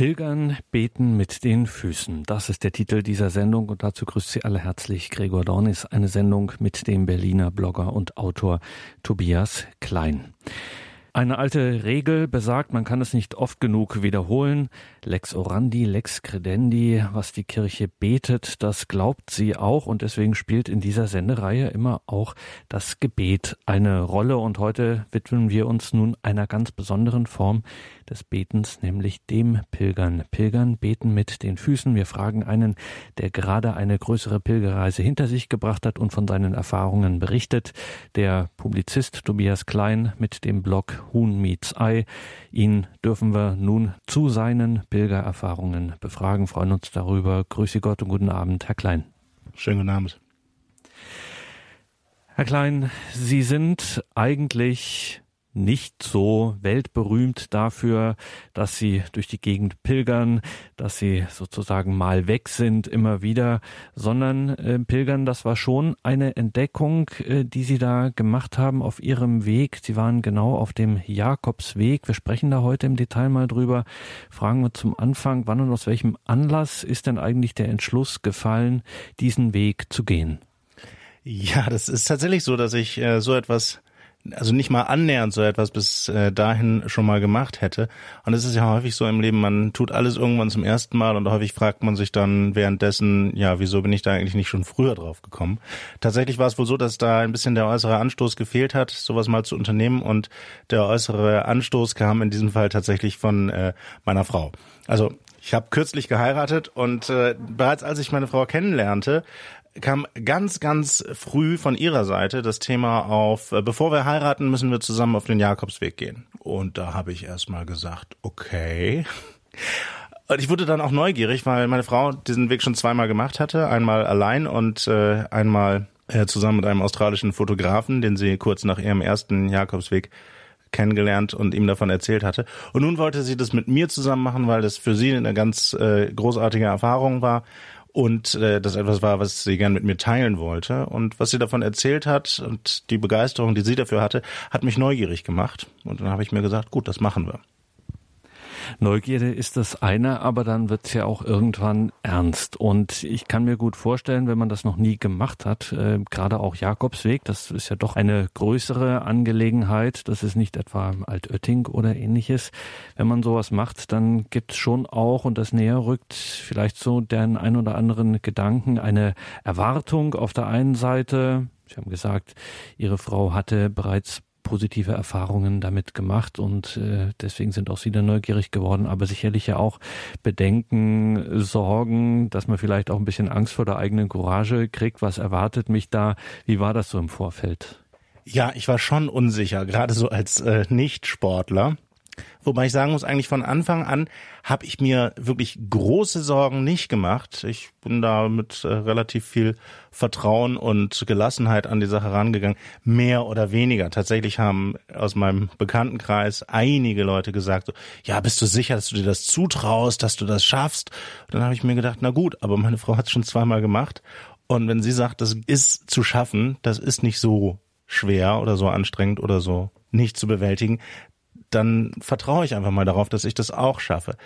Pilgern, beten mit den Füßen. Das ist der Titel dieser Sendung und dazu grüßt Sie alle herzlich Gregor Dornis, eine Sendung mit dem Berliner Blogger und Autor Tobias Klein. Eine alte Regel besagt, man kann es nicht oft genug wiederholen. Lex orandi, lex credendi, was die Kirche betet, das glaubt sie auch und deswegen spielt in dieser Sendereihe immer auch das Gebet eine Rolle und heute widmen wir uns nun einer ganz besonderen Form des Betens, nämlich dem Pilgern. Pilgern beten mit den Füßen. Wir fragen einen, der gerade eine größere Pilgerreise hinter sich gebracht hat und von seinen Erfahrungen berichtet, der Publizist Tobias Klein mit dem Blog Huhn Meets Ei. Ihn dürfen wir nun zu seinen Pilgererfahrungen befragen, freuen uns darüber. Grüße Gott und guten Abend, Herr Klein. Schönen guten Abend. Herr Klein, Sie sind eigentlich nicht so weltberühmt dafür, dass sie durch die Gegend pilgern, dass sie sozusagen mal weg sind immer wieder, sondern äh, pilgern, das war schon eine Entdeckung, äh, die sie da gemacht haben auf ihrem Weg. Sie waren genau auf dem Jakobsweg. Wir sprechen da heute im Detail mal drüber. Fragen wir zum Anfang, wann und aus welchem Anlass ist denn eigentlich der Entschluss gefallen, diesen Weg zu gehen? Ja, das ist tatsächlich so, dass ich äh, so etwas also nicht mal annähernd so etwas bis äh, dahin schon mal gemacht hätte. Und es ist ja häufig so im Leben, man tut alles irgendwann zum ersten Mal und häufig fragt man sich dann währenddessen, ja, wieso bin ich da eigentlich nicht schon früher drauf gekommen? Tatsächlich war es wohl so, dass da ein bisschen der äußere Anstoß gefehlt hat, sowas mal zu unternehmen und der äußere Anstoß kam in diesem Fall tatsächlich von äh, meiner Frau. Also ich habe kürzlich geheiratet und äh, bereits als ich meine Frau kennenlernte, kam ganz, ganz früh von ihrer Seite das Thema auf, äh, bevor wir heiraten, müssen wir zusammen auf den Jakobsweg gehen. Und da habe ich erstmal gesagt, okay. Und ich wurde dann auch neugierig, weil meine Frau diesen Weg schon zweimal gemacht hatte. Einmal allein und äh, einmal äh, zusammen mit einem australischen Fotografen, den sie kurz nach ihrem ersten Jakobsweg kennengelernt und ihm davon erzählt hatte. Und nun wollte sie das mit mir zusammen machen, weil das für sie eine ganz äh, großartige Erfahrung war und äh, das etwas war, was sie gern mit mir teilen wollte. Und was sie davon erzählt hat und die Begeisterung, die sie dafür hatte, hat mich neugierig gemacht. Und dann habe ich mir gesagt, gut, das machen wir. Neugierde ist das eine, aber dann wird es ja auch irgendwann ernst. Und ich kann mir gut vorstellen, wenn man das noch nie gemacht hat, äh, gerade auch Jakobsweg, das ist ja doch eine größere Angelegenheit. Das ist nicht etwa Altötting oder ähnliches. Wenn man sowas macht, dann gibt es schon auch, und das näher rückt, vielleicht so den ein oder anderen Gedanken, eine Erwartung auf der einen Seite. Sie haben gesagt, Ihre Frau hatte bereits positive Erfahrungen damit gemacht und äh, deswegen sind auch Sie da neugierig geworden, aber sicherlich ja auch Bedenken, Sorgen, dass man vielleicht auch ein bisschen Angst vor der eigenen Courage kriegt. Was erwartet mich da? Wie war das so im Vorfeld? Ja, ich war schon unsicher, gerade so als äh, Nicht-Sportler. Wobei ich sagen muss, eigentlich von Anfang an habe ich mir wirklich große Sorgen nicht gemacht. Ich bin da mit äh, relativ viel Vertrauen und Gelassenheit an die Sache rangegangen. Mehr oder weniger. Tatsächlich haben aus meinem Bekanntenkreis einige Leute gesagt, so, ja, bist du sicher, dass du dir das zutraust, dass du das schaffst? Und dann habe ich mir gedacht, na gut, aber meine Frau hat es schon zweimal gemacht. Und wenn sie sagt, das ist zu schaffen, das ist nicht so schwer oder so anstrengend oder so nicht zu bewältigen, dann vertraue ich einfach mal darauf, dass ich das auch schaffe.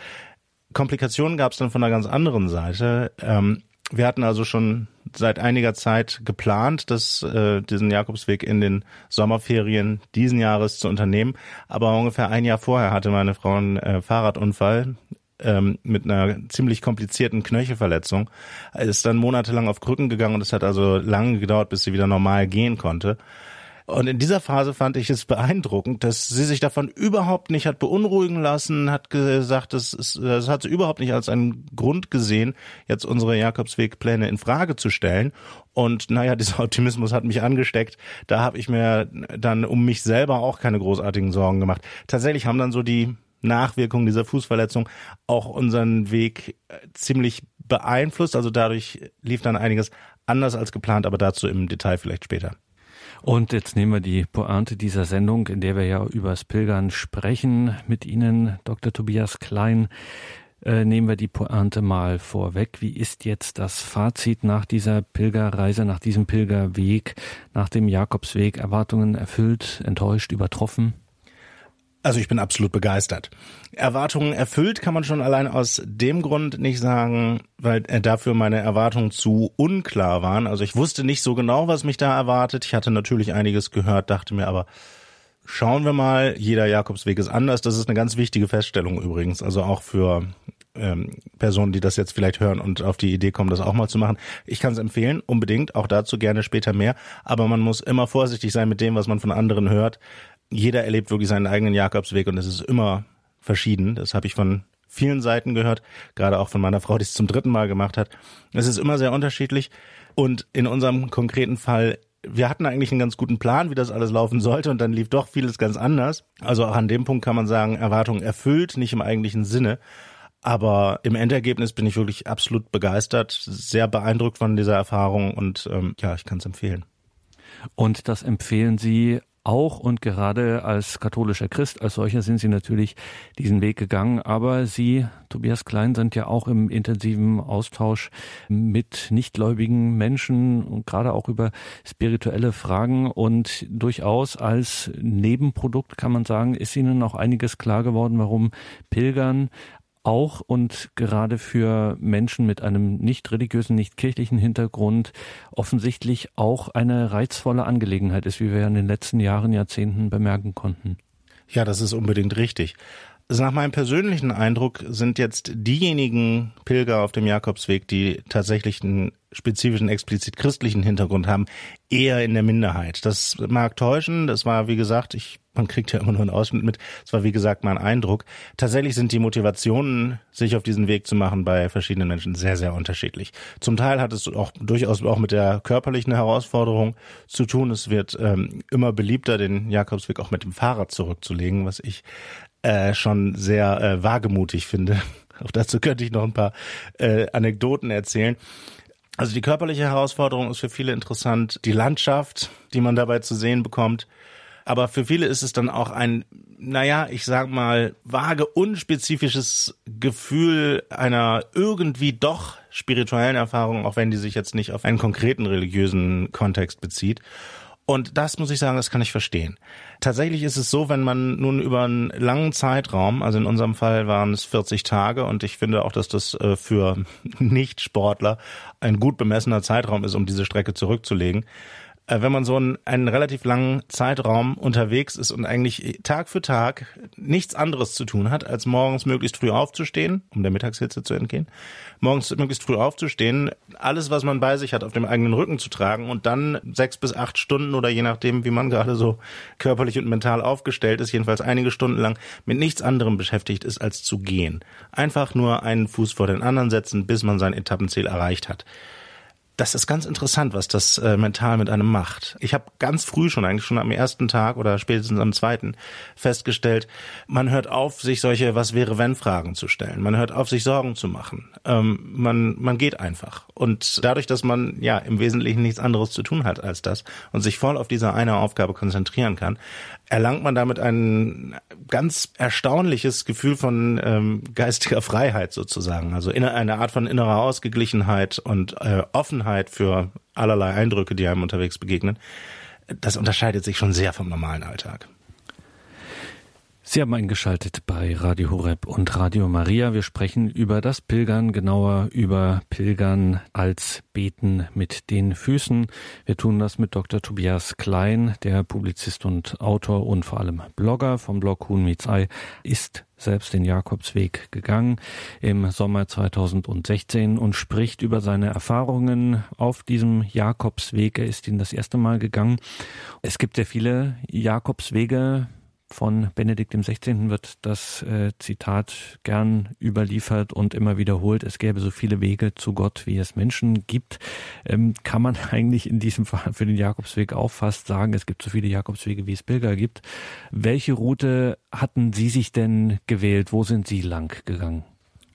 Komplikationen gab es dann von einer ganz anderen Seite. Ähm, wir hatten also schon seit einiger Zeit geplant, dass äh, diesen Jakobsweg in den Sommerferien diesen Jahres zu unternehmen. Aber ungefähr ein Jahr vorher hatte meine Frau einen äh, Fahrradunfall ähm, mit einer ziemlich komplizierten Knöchelverletzung. Ist dann monatelang auf Krücken gegangen und es hat also lange gedauert, bis sie wieder normal gehen konnte. Und in dieser Phase fand ich es beeindruckend, dass sie sich davon überhaupt nicht hat beunruhigen lassen, hat gesagt, das, ist, das hat sie überhaupt nicht als einen Grund gesehen, jetzt unsere Jakobswegpläne in Frage zu stellen. Und naja, dieser Optimismus hat mich angesteckt. Da habe ich mir dann um mich selber auch keine großartigen Sorgen gemacht. Tatsächlich haben dann so die Nachwirkungen dieser Fußverletzung auch unseren Weg äh, ziemlich beeinflusst. Also dadurch lief dann einiges anders als geplant, aber dazu im Detail vielleicht später. Und jetzt nehmen wir die Pointe dieser Sendung, in der wir ja übers Pilgern sprechen mit Ihnen, Dr. Tobias Klein. Äh, nehmen wir die Pointe mal vorweg. Wie ist jetzt das Fazit nach dieser Pilgerreise, nach diesem Pilgerweg, nach dem Jakobsweg? Erwartungen erfüllt, enttäuscht, übertroffen? Also ich bin absolut begeistert. Erwartungen erfüllt kann man schon allein aus dem Grund nicht sagen, weil dafür meine Erwartungen zu unklar waren. Also ich wusste nicht so genau, was mich da erwartet. Ich hatte natürlich einiges gehört, dachte mir aber, schauen wir mal, jeder Jakobsweg ist anders. Das ist eine ganz wichtige Feststellung übrigens. Also auch für ähm, Personen, die das jetzt vielleicht hören und auf die Idee kommen, das auch mal zu machen. Ich kann es empfehlen, unbedingt, auch dazu gerne später mehr. Aber man muss immer vorsichtig sein mit dem, was man von anderen hört jeder erlebt wirklich seinen eigenen Jakobsweg und es ist immer verschieden. Das habe ich von vielen Seiten gehört, gerade auch von meiner Frau, die es zum dritten Mal gemacht hat. Es ist immer sehr unterschiedlich und in unserem konkreten Fall wir hatten eigentlich einen ganz guten Plan, wie das alles laufen sollte und dann lief doch vieles ganz anders. Also auch an dem Punkt kann man sagen, Erwartungen erfüllt, nicht im eigentlichen Sinne. Aber im Endergebnis bin ich wirklich absolut begeistert, sehr beeindruckt von dieser Erfahrung und ähm, ja, ich kann es empfehlen. Und das empfehlen Sie auch und gerade als katholischer Christ, als solcher sind Sie natürlich diesen Weg gegangen. Aber Sie, Tobias Klein, sind ja auch im intensiven Austausch mit nichtgläubigen Menschen und gerade auch über spirituelle Fragen. Und durchaus als Nebenprodukt kann man sagen, ist Ihnen auch einiges klar geworden, warum Pilgern auch und gerade für Menschen mit einem nicht religiösen, nicht kirchlichen Hintergrund offensichtlich auch eine reizvolle Angelegenheit ist, wie wir in den letzten Jahren, Jahrzehnten bemerken konnten. Ja, das ist unbedingt richtig. Nach meinem persönlichen Eindruck sind jetzt diejenigen Pilger auf dem Jakobsweg, die tatsächlich einen spezifischen, explizit christlichen Hintergrund haben, eher in der Minderheit. Das mag täuschen. Das war, wie gesagt, ich, man kriegt ja immer nur einen Ausschnitt mit. Das war, wie gesagt, mein Eindruck. Tatsächlich sind die Motivationen, sich auf diesen Weg zu machen, bei verschiedenen Menschen sehr, sehr unterschiedlich. Zum Teil hat es auch durchaus auch mit der körperlichen Herausforderung zu tun. Es wird ähm, immer beliebter, den Jakobsweg auch mit dem Fahrrad zurückzulegen, was ich äh, schon sehr äh, wagemutig finde. Auch dazu könnte ich noch ein paar äh, Anekdoten erzählen. Also die körperliche Herausforderung ist für viele interessant, die Landschaft, die man dabei zu sehen bekommt. Aber für viele ist es dann auch ein, naja, ich sag mal, vage, unspezifisches Gefühl einer irgendwie doch spirituellen Erfahrung, auch wenn die sich jetzt nicht auf einen konkreten religiösen Kontext bezieht. Und das muss ich sagen, das kann ich verstehen. Tatsächlich ist es so, wenn man nun über einen langen Zeitraum, also in unserem Fall waren es 40 Tage und ich finde auch, dass das äh, für Nicht-Sportler ein gut bemessener Zeitraum ist, um diese Strecke zurückzulegen, wenn man so einen, einen relativ langen Zeitraum unterwegs ist und eigentlich Tag für Tag nichts anderes zu tun hat, als morgens möglichst früh aufzustehen, um der Mittagshitze zu entgehen, morgens möglichst früh aufzustehen, alles, was man bei sich hat, auf dem eigenen Rücken zu tragen und dann sechs bis acht Stunden oder je nachdem, wie man gerade so körperlich und mental aufgestellt ist, jedenfalls einige Stunden lang mit nichts anderem beschäftigt ist, als zu gehen. Einfach nur einen Fuß vor den anderen setzen, bis man sein Etappenziel erreicht hat das ist ganz interessant, was das äh, mental mit einem macht. Ich habe ganz früh schon, eigentlich schon am ersten Tag oder spätestens am zweiten, festgestellt, man hört auf, sich solche Was wäre wenn Fragen zu stellen. Man hört auf, sich Sorgen zu machen. Ähm, man, man geht einfach. Und dadurch, dass man ja im Wesentlichen nichts anderes zu tun hat als das und sich voll auf diese eine Aufgabe konzentrieren kann, erlangt man damit ein ganz erstaunliches Gefühl von ähm, geistiger Freiheit sozusagen. Also eine Art von innerer Ausgeglichenheit und äh, Offenheit für allerlei Eindrücke, die einem unterwegs begegnen. Das unterscheidet sich schon sehr vom normalen Alltag. Sie haben eingeschaltet bei Radio Horeb und Radio Maria. Wir sprechen über das Pilgern, genauer über Pilgern als Beten mit den Füßen. Wir tun das mit Dr. Tobias Klein, der Publizist und Autor und vor allem Blogger vom Blog Huhn Meets Ei, ist selbst den Jakobsweg gegangen im Sommer 2016 und spricht über seine Erfahrungen auf diesem Jakobsweg. Er ist ihn das erste Mal gegangen. Es gibt sehr viele Jakobswege von Benedikt XVI. wird das äh, Zitat gern überliefert und immer wiederholt, es gäbe so viele Wege zu Gott, wie es Menschen gibt. Ähm, kann man eigentlich in diesem Fall für den Jakobsweg auch fast sagen, es gibt so viele Jakobswege, wie es Pilger gibt. Welche Route hatten Sie sich denn gewählt? Wo sind Sie lang gegangen?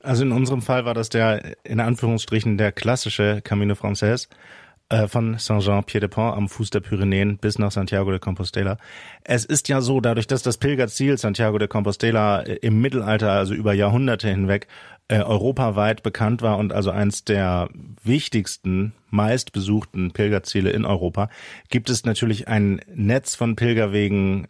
Also in unserem Fall war das der, in Anführungsstrichen, der klassische Camino Frances von Saint-Jean-Pied-de-Pont am Fuß der Pyrenäen bis nach Santiago de Compostela. Es ist ja so, dadurch, dass das Pilgerziel Santiago de Compostela äh, im Mittelalter, also über Jahrhunderte hinweg, äh, europaweit bekannt war und also eins der wichtigsten, meistbesuchten Pilgerziele in Europa, gibt es natürlich ein Netz von Pilgerwegen,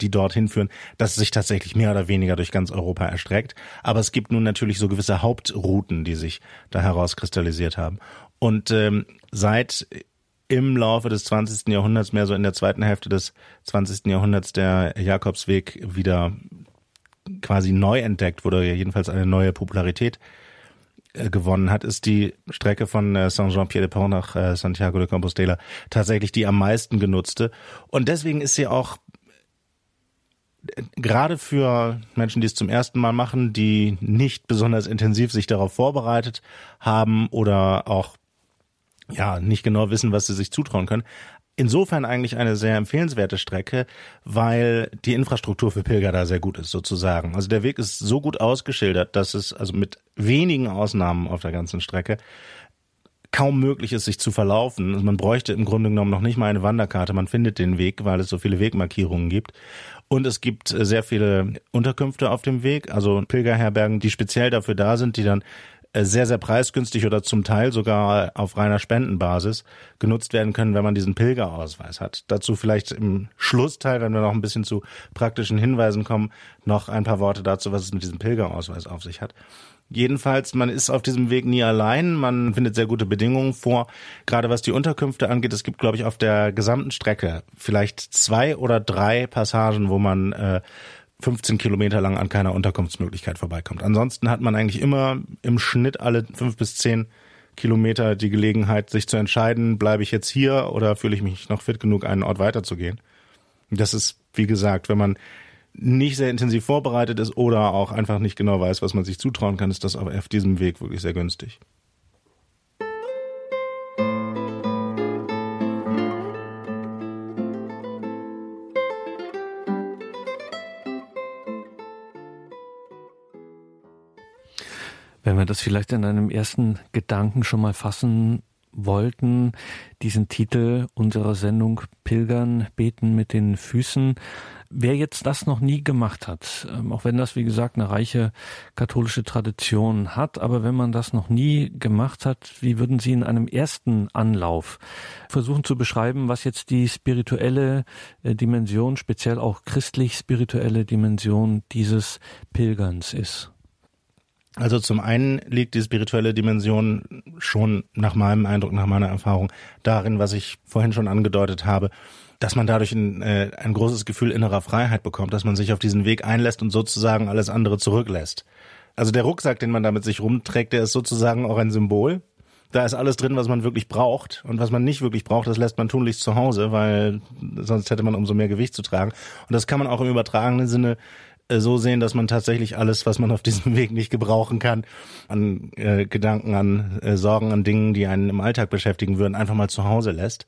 die dorthin führen, das sich tatsächlich mehr oder weniger durch ganz Europa erstreckt. Aber es gibt nun natürlich so gewisse Hauptrouten, die sich da herauskristallisiert haben. Und ähm, seit im Laufe des 20. Jahrhunderts, mehr so in der zweiten Hälfte des 20. Jahrhunderts, der Jakobsweg wieder quasi neu entdeckt wurde, jedenfalls eine neue Popularität äh, gewonnen hat, ist die Strecke von äh, Saint-Jean-Pied-de-Port nach äh, Santiago de Compostela tatsächlich die am meisten genutzte. Und deswegen ist sie auch gerade für Menschen, die es zum ersten Mal machen, die nicht besonders intensiv sich darauf vorbereitet haben oder auch ja nicht genau wissen, was sie sich zutrauen können, insofern eigentlich eine sehr empfehlenswerte Strecke, weil die Infrastruktur für Pilger da sehr gut ist, sozusagen. Also der Weg ist so gut ausgeschildert, dass es also mit wenigen Ausnahmen auf der ganzen Strecke kaum möglich ist, sich zu verlaufen. Also man bräuchte im Grunde genommen noch nicht mal eine Wanderkarte. Man findet den Weg, weil es so viele Wegmarkierungen gibt. Und es gibt sehr viele Unterkünfte auf dem Weg, also Pilgerherbergen, die speziell dafür da sind, die dann äh, sehr, sehr preisgünstig oder zum Teil sogar auf reiner Spendenbasis genutzt werden können, wenn man diesen Pilgerausweis hat. Dazu vielleicht im Schlussteil, wenn wir noch ein bisschen zu praktischen Hinweisen kommen, noch ein paar Worte dazu, was es mit diesem Pilgerausweis auf sich hat. Jedenfalls, man ist auf diesem Weg nie allein. Man findet sehr gute Bedingungen vor. Gerade was die Unterkünfte angeht, es gibt, glaube ich, auf der gesamten Strecke vielleicht zwei oder drei Passagen, wo man äh, 15 Kilometer lang an keiner Unterkunftsmöglichkeit vorbeikommt. Ansonsten hat man eigentlich immer im Schnitt alle fünf bis zehn Kilometer die Gelegenheit, sich zu entscheiden, bleibe ich jetzt hier oder fühle ich mich noch fit genug, einen Ort weiterzugehen. Das ist, wie gesagt, wenn man nicht sehr intensiv vorbereitet ist oder auch einfach nicht genau weiß, was man sich zutrauen kann, ist das auf diesem Weg wirklich sehr günstig. Wenn wir das vielleicht in einem ersten Gedanken schon mal fassen wollten, diesen Titel unserer Sendung Pilgern, beten mit den Füßen. Wer jetzt das noch nie gemacht hat, ähm, auch wenn das, wie gesagt, eine reiche katholische Tradition hat, aber wenn man das noch nie gemacht hat, wie würden Sie in einem ersten Anlauf versuchen zu beschreiben, was jetzt die spirituelle äh, Dimension, speziell auch christlich-spirituelle Dimension dieses Pilgerns ist? Also zum einen liegt die spirituelle Dimension schon nach meinem Eindruck, nach meiner Erfahrung darin, was ich vorhin schon angedeutet habe, dass man dadurch ein, äh, ein großes Gefühl innerer Freiheit bekommt, dass man sich auf diesen Weg einlässt und sozusagen alles andere zurücklässt. Also der Rucksack, den man da mit sich rumträgt, der ist sozusagen auch ein Symbol. Da ist alles drin, was man wirklich braucht. Und was man nicht wirklich braucht, das lässt man tunlichst zu Hause, weil sonst hätte man umso mehr Gewicht zu tragen. Und das kann man auch im übertragenen Sinne so sehen, dass man tatsächlich alles, was man auf diesem Weg nicht gebrauchen kann, an äh, Gedanken, an äh, Sorgen, an Dingen, die einen im Alltag beschäftigen würden, einfach mal zu Hause lässt.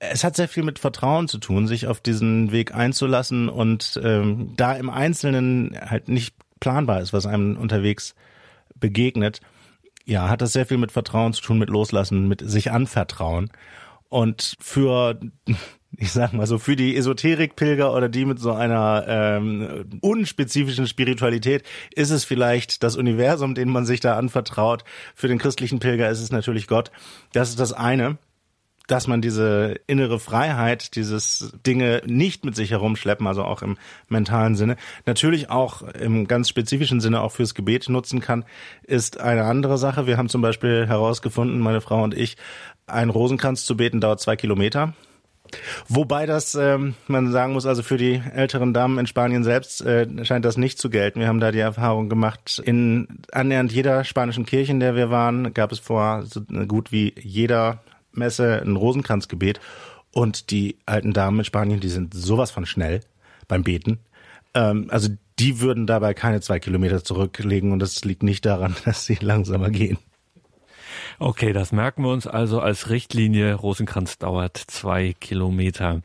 Es hat sehr viel mit Vertrauen zu tun, sich auf diesen Weg einzulassen und ähm, da im Einzelnen halt nicht planbar ist, was einem unterwegs begegnet, ja, hat das sehr viel mit Vertrauen zu tun, mit Loslassen, mit sich anvertrauen. Und für ich sag mal so, für die Esoterikpilger oder die mit so einer ähm, unspezifischen Spiritualität ist es vielleicht das Universum, dem man sich da anvertraut. Für den christlichen Pilger ist es natürlich Gott. Das ist das eine dass man diese innere Freiheit, dieses Dinge nicht mit sich herumschleppen, also auch im mentalen Sinne, natürlich auch im ganz spezifischen Sinne auch fürs Gebet nutzen kann, ist eine andere Sache. Wir haben zum Beispiel herausgefunden, meine Frau und ich, ein Rosenkranz zu beten dauert zwei Kilometer. Wobei das, ähm, man sagen muss, also für die älteren Damen in Spanien selbst äh, scheint das nicht zu gelten. Wir haben da die Erfahrung gemacht, in annähernd jeder spanischen Kirche, in der wir waren, gab es vor so gut wie jeder Messe ein Rosenkranzgebet. Und die alten Damen in Spanien, die sind sowas von schnell beim Beten. Ähm, also die würden dabei keine zwei Kilometer zurücklegen und das liegt nicht daran, dass sie langsamer gehen. Okay, das merken wir uns also als Richtlinie. Rosenkranz dauert zwei Kilometer.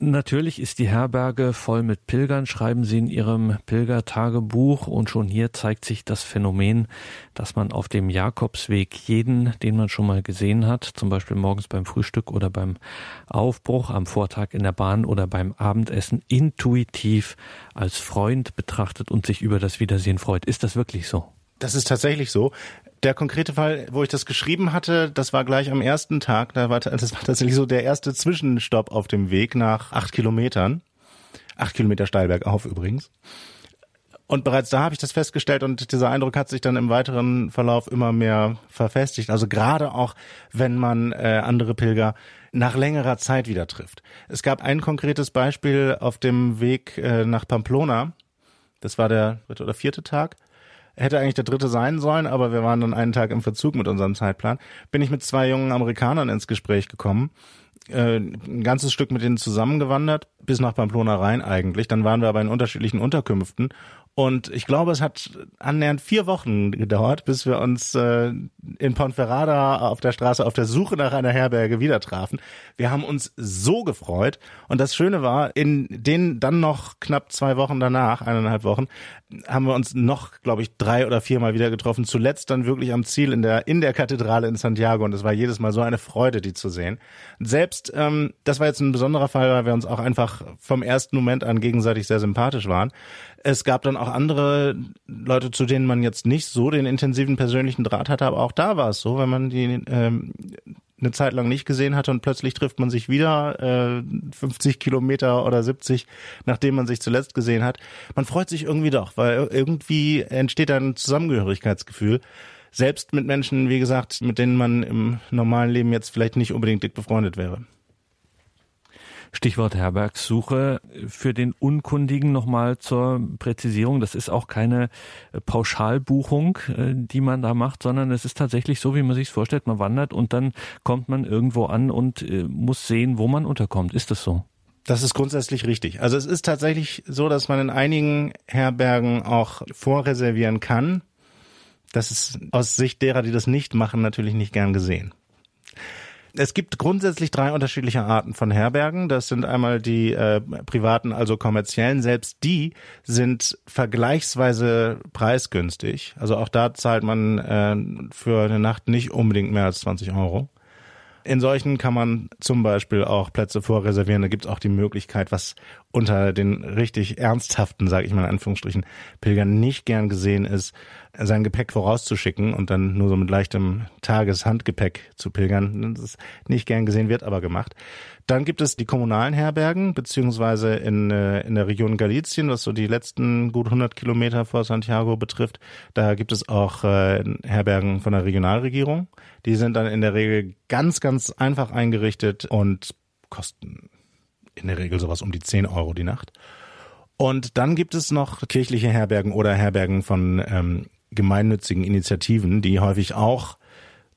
Natürlich ist die Herberge voll mit Pilgern, schreiben Sie in Ihrem Pilgertagebuch. Und schon hier zeigt sich das Phänomen, dass man auf dem Jakobsweg jeden, den man schon mal gesehen hat, zum Beispiel morgens beim Frühstück oder beim Aufbruch, am Vortag in der Bahn oder beim Abendessen, intuitiv als Freund betrachtet und sich über das Wiedersehen freut. Ist das wirklich so? Das ist tatsächlich so. Der konkrete Fall, wo ich das geschrieben hatte, das war gleich am ersten Tag. Da war, das war tatsächlich so der erste Zwischenstopp auf dem Weg nach acht Kilometern. Acht Kilometer steil bergauf übrigens. Und bereits da habe ich das festgestellt und dieser Eindruck hat sich dann im weiteren Verlauf immer mehr verfestigt. Also gerade auch, wenn man äh, andere Pilger nach längerer Zeit wieder trifft. Es gab ein konkretes Beispiel auf dem Weg äh, nach Pamplona. Das war der dritte oder vierte Tag. Hätte eigentlich der dritte sein sollen, aber wir waren dann einen Tag im Verzug mit unserem Zeitplan. Bin ich mit zwei jungen Amerikanern ins Gespräch gekommen äh, ein ganzes Stück mit denen zusammengewandert, bis nach Pamplona rein eigentlich. Dann waren wir aber in unterschiedlichen Unterkünften und ich glaube, es hat annähernd vier Wochen gedauert, bis wir uns äh, in Ponferrada auf der Straße auf der Suche nach einer Herberge wieder trafen. Wir haben uns so gefreut. Und das Schöne war, in den dann noch knapp zwei Wochen danach, eineinhalb Wochen, haben wir uns noch, glaube ich, drei oder viermal wieder getroffen. Zuletzt dann wirklich am Ziel in der, in der Kathedrale in Santiago. Und es war jedes Mal so eine Freude, die zu sehen. Selbst, ähm, das war jetzt ein besonderer Fall, weil wir uns auch einfach vom ersten Moment an gegenseitig sehr sympathisch waren. Es gab dann auch andere Leute, zu denen man jetzt nicht so den intensiven persönlichen Draht hatte, aber auch da war es so, wenn man die ähm, eine Zeit lang nicht gesehen hatte und plötzlich trifft man sich wieder, äh, 50 Kilometer oder 70, nachdem man sich zuletzt gesehen hat. Man freut sich irgendwie doch, weil irgendwie entsteht ein Zusammengehörigkeitsgefühl. Selbst mit Menschen, wie gesagt, mit denen man im normalen Leben jetzt vielleicht nicht unbedingt dick befreundet wäre. Stichwort Herbergssuche. Für den Unkundigen nochmal zur Präzisierung. Das ist auch keine äh, Pauschalbuchung, äh, die man da macht, sondern es ist tatsächlich so, wie man sich vorstellt. Man wandert und dann kommt man irgendwo an und äh, muss sehen, wo man unterkommt. Ist das so? Das ist grundsätzlich richtig. Also es ist tatsächlich so, dass man in einigen Herbergen auch vorreservieren kann. Das ist aus Sicht derer, die das nicht machen, natürlich nicht gern gesehen. Es gibt grundsätzlich drei unterschiedliche Arten von Herbergen. Das sind einmal die äh, privaten, also kommerziellen. Selbst die sind vergleichsweise preisgünstig. Also auch da zahlt man äh, für eine Nacht nicht unbedingt mehr als 20 Euro. In solchen kann man zum Beispiel auch Plätze vorreservieren. Da gibt es auch die Möglichkeit, was unter den richtig ernsthaften, sage ich mal in Anführungsstrichen, Pilgern nicht gern gesehen ist, sein Gepäck vorauszuschicken und dann nur so mit leichtem Tageshandgepäck zu pilgern. Das ist nicht gern gesehen wird, aber gemacht. Dann gibt es die kommunalen Herbergen, beziehungsweise in, äh, in der Region Galizien, was so die letzten gut 100 Kilometer vor Santiago betrifft. Da gibt es auch äh, Herbergen von der Regionalregierung. Die sind dann in der Regel ganz, ganz einfach eingerichtet und kosten in der Regel sowas um die 10 Euro die Nacht. Und dann gibt es noch kirchliche Herbergen oder Herbergen von ähm, gemeinnützigen Initiativen, die häufig auch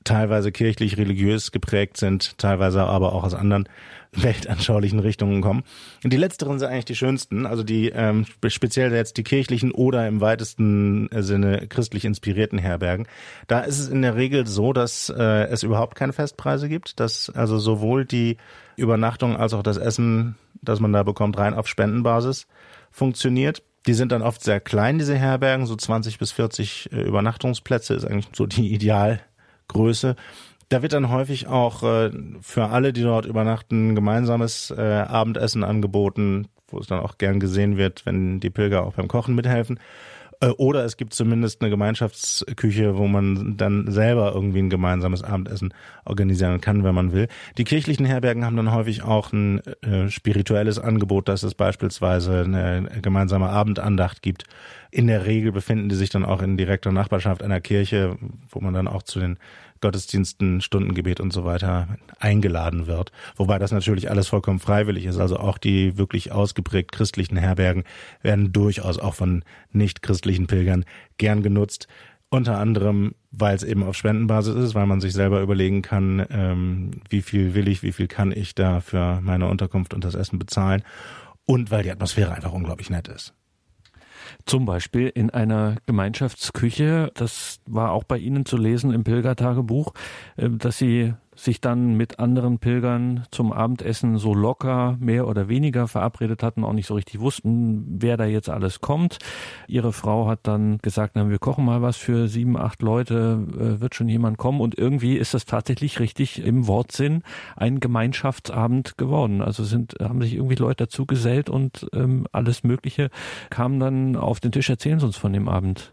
teilweise kirchlich religiös geprägt sind, teilweise aber auch aus anderen weltanschaulichen Richtungen kommen. Und die letzteren sind eigentlich die schönsten, also die ähm, speziell jetzt die kirchlichen oder im weitesten Sinne christlich inspirierten Herbergen. Da ist es in der Regel so, dass äh, es überhaupt keine Festpreise gibt, dass also sowohl die Übernachtung als auch das Essen, das man da bekommt, rein auf Spendenbasis funktioniert. Die sind dann oft sehr klein, diese Herbergen, so 20 bis 40 äh, Übernachtungsplätze ist eigentlich so die Idealgröße. Da wird dann häufig auch äh, für alle, die dort übernachten, gemeinsames äh, Abendessen angeboten, wo es dann auch gern gesehen wird, wenn die Pilger auch beim Kochen mithelfen. Äh, oder es gibt zumindest eine Gemeinschaftsküche, wo man dann selber irgendwie ein gemeinsames Abendessen organisieren kann, wenn man will. Die kirchlichen Herbergen haben dann häufig auch ein äh, spirituelles Angebot, dass es beispielsweise eine gemeinsame Abendandacht gibt. In der Regel befinden die sich dann auch in direkter Nachbarschaft einer Kirche, wo man dann auch zu den Gottesdiensten, Stundengebet und so weiter eingeladen wird. Wobei das natürlich alles vollkommen freiwillig ist. Also auch die wirklich ausgeprägt christlichen Herbergen werden durchaus auch von nicht christlichen Pilgern gern genutzt. Unter anderem, weil es eben auf Spendenbasis ist, weil man sich selber überlegen kann, ähm, wie viel will ich, wie viel kann ich da für meine Unterkunft und das Essen bezahlen. Und weil die Atmosphäre einfach unglaublich nett ist. Zum Beispiel in einer Gemeinschaftsküche, das war auch bei Ihnen zu lesen im Pilgertagebuch, äh, dass Sie sich dann mit anderen Pilgern zum Abendessen so locker mehr oder weniger verabredet hatten, auch nicht so richtig wussten, wer da jetzt alles kommt. Ihre Frau hat dann gesagt, na, wir kochen mal was für sieben, acht Leute, äh, wird schon jemand kommen. Und irgendwie ist das tatsächlich richtig im Wortsinn ein Gemeinschaftsabend geworden. Also sind, haben sich irgendwie Leute dazu gesellt und ähm, alles Mögliche kam dann auf den Tisch. Erzählen Sie uns von dem Abend.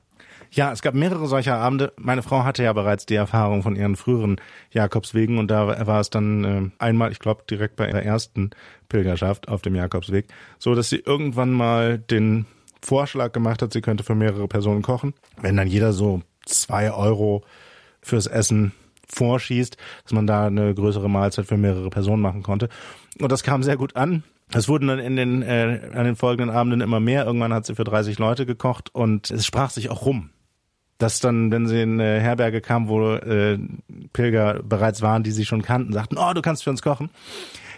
Ja, es gab mehrere solcher Abende. Meine Frau hatte ja bereits die Erfahrung von ihren früheren Jakobswegen und da war es dann äh, einmal, ich glaube, direkt bei ihrer ersten Pilgerschaft auf dem Jakobsweg, so dass sie irgendwann mal den Vorschlag gemacht hat, sie könnte für mehrere Personen kochen. Wenn dann jeder so zwei Euro fürs Essen vorschießt, dass man da eine größere Mahlzeit für mehrere Personen machen konnte. Und das kam sehr gut an. Es wurden dann in den, äh, an den folgenden Abenden immer mehr. Irgendwann hat sie für 30 Leute gekocht und es sprach sich auch rum. Dass dann, wenn sie in eine Herberge kam, wo äh, Pilger bereits waren, die sie schon kannten, sagten, oh, du kannst für uns kochen.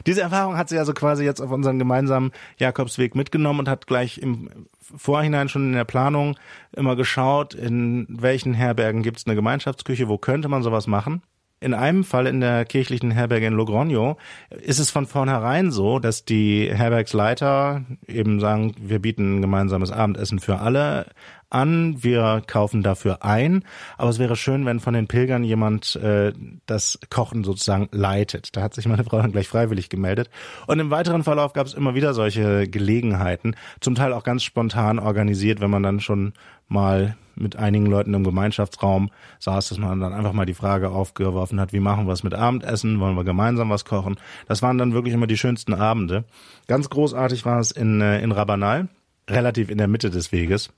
Diese Erfahrung hat sie also quasi jetzt auf unseren gemeinsamen Jakobsweg mitgenommen und hat gleich im Vorhinein schon in der Planung immer geschaut, in welchen Herbergen gibt es eine Gemeinschaftsküche, wo könnte man sowas machen. In einem Fall in der kirchlichen Herberge in Logroño ist es von vornherein so, dass die Herbergsleiter eben sagen, wir bieten gemeinsames Abendessen für alle an, wir kaufen dafür ein, aber es wäre schön, wenn von den Pilgern jemand äh, das Kochen sozusagen leitet. Da hat sich meine Frau dann gleich freiwillig gemeldet. Und im weiteren Verlauf gab es immer wieder solche Gelegenheiten, zum Teil auch ganz spontan organisiert, wenn man dann schon mal mit einigen Leuten im Gemeinschaftsraum saß, dass man dann einfach mal die Frage aufgeworfen hat, wie machen wir es mit Abendessen, wollen wir gemeinsam was kochen. Das waren dann wirklich immer die schönsten Abende. Ganz großartig war es in, äh, in Rabanal, relativ in der Mitte des Weges.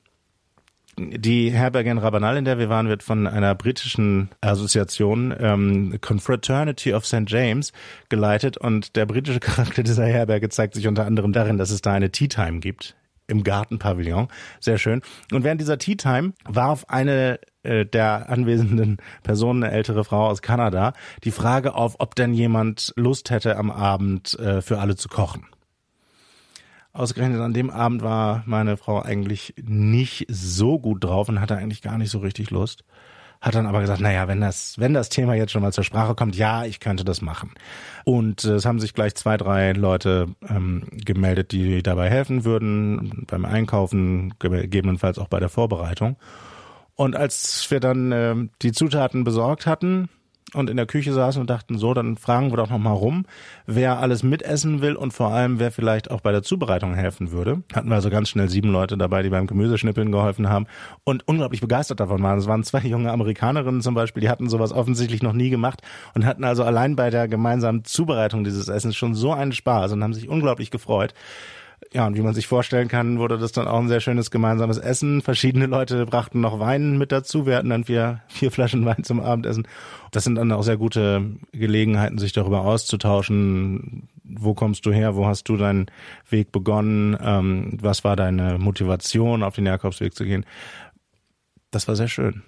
Die Herberge in Rabanal, in der wir waren, wird von einer britischen Assoziation ähm, Confraternity of St. James geleitet und der britische Charakter dieser Herberge zeigt sich unter anderem darin, dass es da eine Tea Time gibt im Gartenpavillon. Sehr schön. Und während dieser Tea Time warf eine äh, der anwesenden Personen, eine ältere Frau aus Kanada, die Frage auf, ob denn jemand Lust hätte, am Abend äh, für alle zu kochen. Ausgerechnet an dem Abend war meine Frau eigentlich nicht so gut drauf und hatte eigentlich gar nicht so richtig Lust. Hat dann aber gesagt, naja, wenn das, wenn das Thema jetzt schon mal zur Sprache kommt, ja, ich könnte das machen. Und äh, es haben sich gleich zwei, drei Leute ähm, gemeldet, die dabei helfen würden, beim Einkaufen, gegebenenfalls auch bei der Vorbereitung. Und als wir dann äh, die Zutaten besorgt hatten, und in der Küche saßen und dachten, so, dann fragen wir doch noch mal rum, wer alles mitessen will und vor allem, wer vielleicht auch bei der Zubereitung helfen würde. Hatten wir also ganz schnell sieben Leute dabei, die beim Gemüseschnippeln geholfen haben und unglaublich begeistert davon waren. Es waren zwei junge Amerikanerinnen zum Beispiel, die hatten sowas offensichtlich noch nie gemacht und hatten also allein bei der gemeinsamen Zubereitung dieses Essens schon so einen Spaß und haben sich unglaublich gefreut. Ja, und wie man sich vorstellen kann, wurde das dann auch ein sehr schönes gemeinsames Essen. Verschiedene Leute brachten noch Wein mit dazu. Wir hatten dann vier, vier Flaschen Wein zum Abendessen. Das sind dann auch sehr gute Gelegenheiten, sich darüber auszutauschen. Wo kommst du her? Wo hast du deinen Weg begonnen? Ähm, was war deine Motivation, auf den Jakobsweg zu gehen? Das war sehr schön.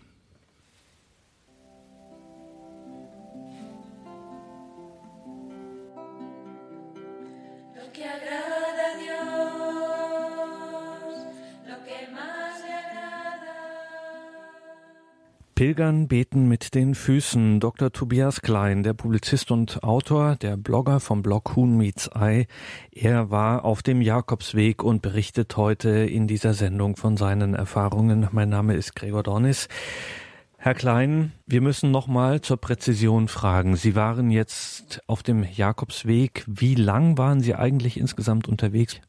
Pilgern beten mit den Füßen. Dr. Tobias Klein, der Publizist und Autor, der Blogger vom Blog Huhn Meets Eye. Er war auf dem Jakobsweg und berichtet heute in dieser Sendung von seinen Erfahrungen. Mein Name ist Gregor Dornis. Herr Klein, wir müssen nochmal zur Präzision fragen. Sie waren jetzt auf dem Jakobsweg. Wie lang waren Sie eigentlich insgesamt unterwegs?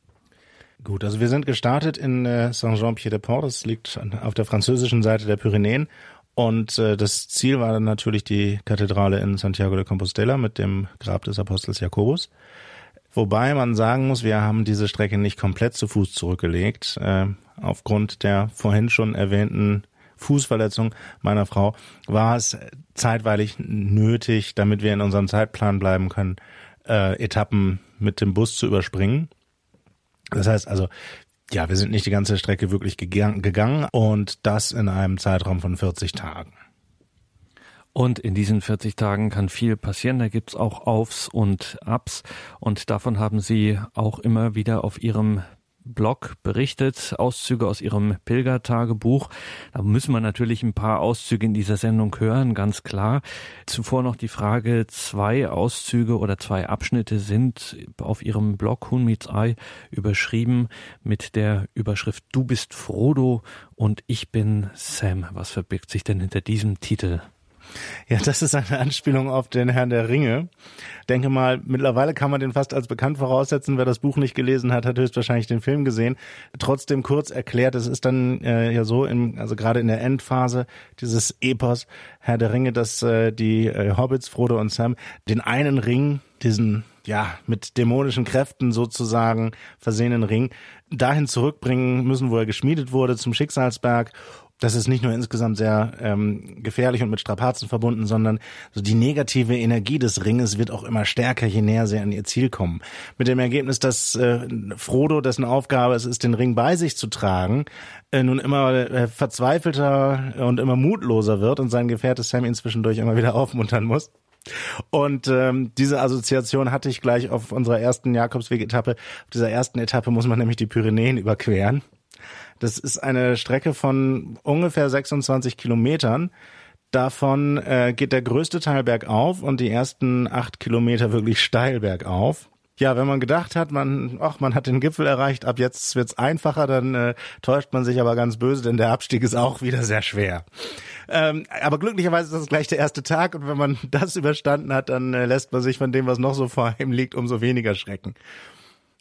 Gut, also wir sind gestartet in äh, Saint-Jean-Pied-de-Port, das liegt auf der französischen Seite der Pyrenäen und äh, das Ziel war dann natürlich die Kathedrale in Santiago de Compostela mit dem Grab des Apostels Jakobus. Wobei man sagen muss, wir haben diese Strecke nicht komplett zu Fuß zurückgelegt, äh, aufgrund der vorhin schon erwähnten Fußverletzung meiner Frau war es zeitweilig nötig, damit wir in unserem Zeitplan bleiben können, äh, Etappen mit dem Bus zu überspringen. Das heißt also, ja, wir sind nicht die ganze Strecke wirklich gegangen und das in einem Zeitraum von 40 Tagen. Und in diesen 40 Tagen kann viel passieren. Da gibt's auch Aufs und Abs. Und davon haben Sie auch immer wieder auf Ihrem Blog berichtet, Auszüge aus ihrem Pilgertagebuch. Da müssen wir natürlich ein paar Auszüge in dieser Sendung hören, ganz klar. Zuvor noch die Frage, zwei Auszüge oder zwei Abschnitte sind auf ihrem Blog Hun Meets Eye überschrieben mit der Überschrift Du bist Frodo und ich bin Sam. Was verbirgt sich denn hinter diesem Titel? Ja, das ist eine Anspielung auf den Herrn der Ringe. Denke mal, mittlerweile kann man den fast als bekannt voraussetzen. Wer das Buch nicht gelesen hat, hat höchstwahrscheinlich den Film gesehen. Trotzdem kurz erklärt, es ist dann äh, ja so, im, also gerade in der Endphase dieses Epos Herr der Ringe, dass äh, die äh, Hobbits, Frodo und Sam, den einen Ring, diesen ja, mit dämonischen Kräften sozusagen versehenen Ring dahin zurückbringen müssen, wo er geschmiedet wurde, zum Schicksalsberg das ist nicht nur insgesamt sehr ähm, gefährlich und mit Strapazen verbunden, sondern so die negative Energie des Ringes wird auch immer stärker, je näher sie an ihr Ziel kommen. Mit dem Ergebnis, dass äh, Frodo, dessen Aufgabe es ist, den Ring bei sich zu tragen, äh, nun immer äh, verzweifelter und immer mutloser wird und sein Gefährte Sam ihn zwischendurch immer wieder aufmuntern muss. Und ähm, diese Assoziation hatte ich gleich auf unserer ersten Jakobsweg-Etappe. Auf dieser ersten Etappe muss man nämlich die Pyrenäen überqueren. Das ist eine Strecke von ungefähr 26 Kilometern. Davon äh, geht der größte Teil bergauf und die ersten acht Kilometer wirklich steil bergauf. Ja, wenn man gedacht hat, man, ach, man hat den Gipfel erreicht, ab jetzt wird's einfacher, dann äh, täuscht man sich aber ganz böse, denn der Abstieg ist auch wieder sehr schwer. Ähm, aber glücklicherweise ist das gleich der erste Tag und wenn man das überstanden hat, dann äh, lässt man sich von dem, was noch so vor ihm liegt, umso weniger schrecken.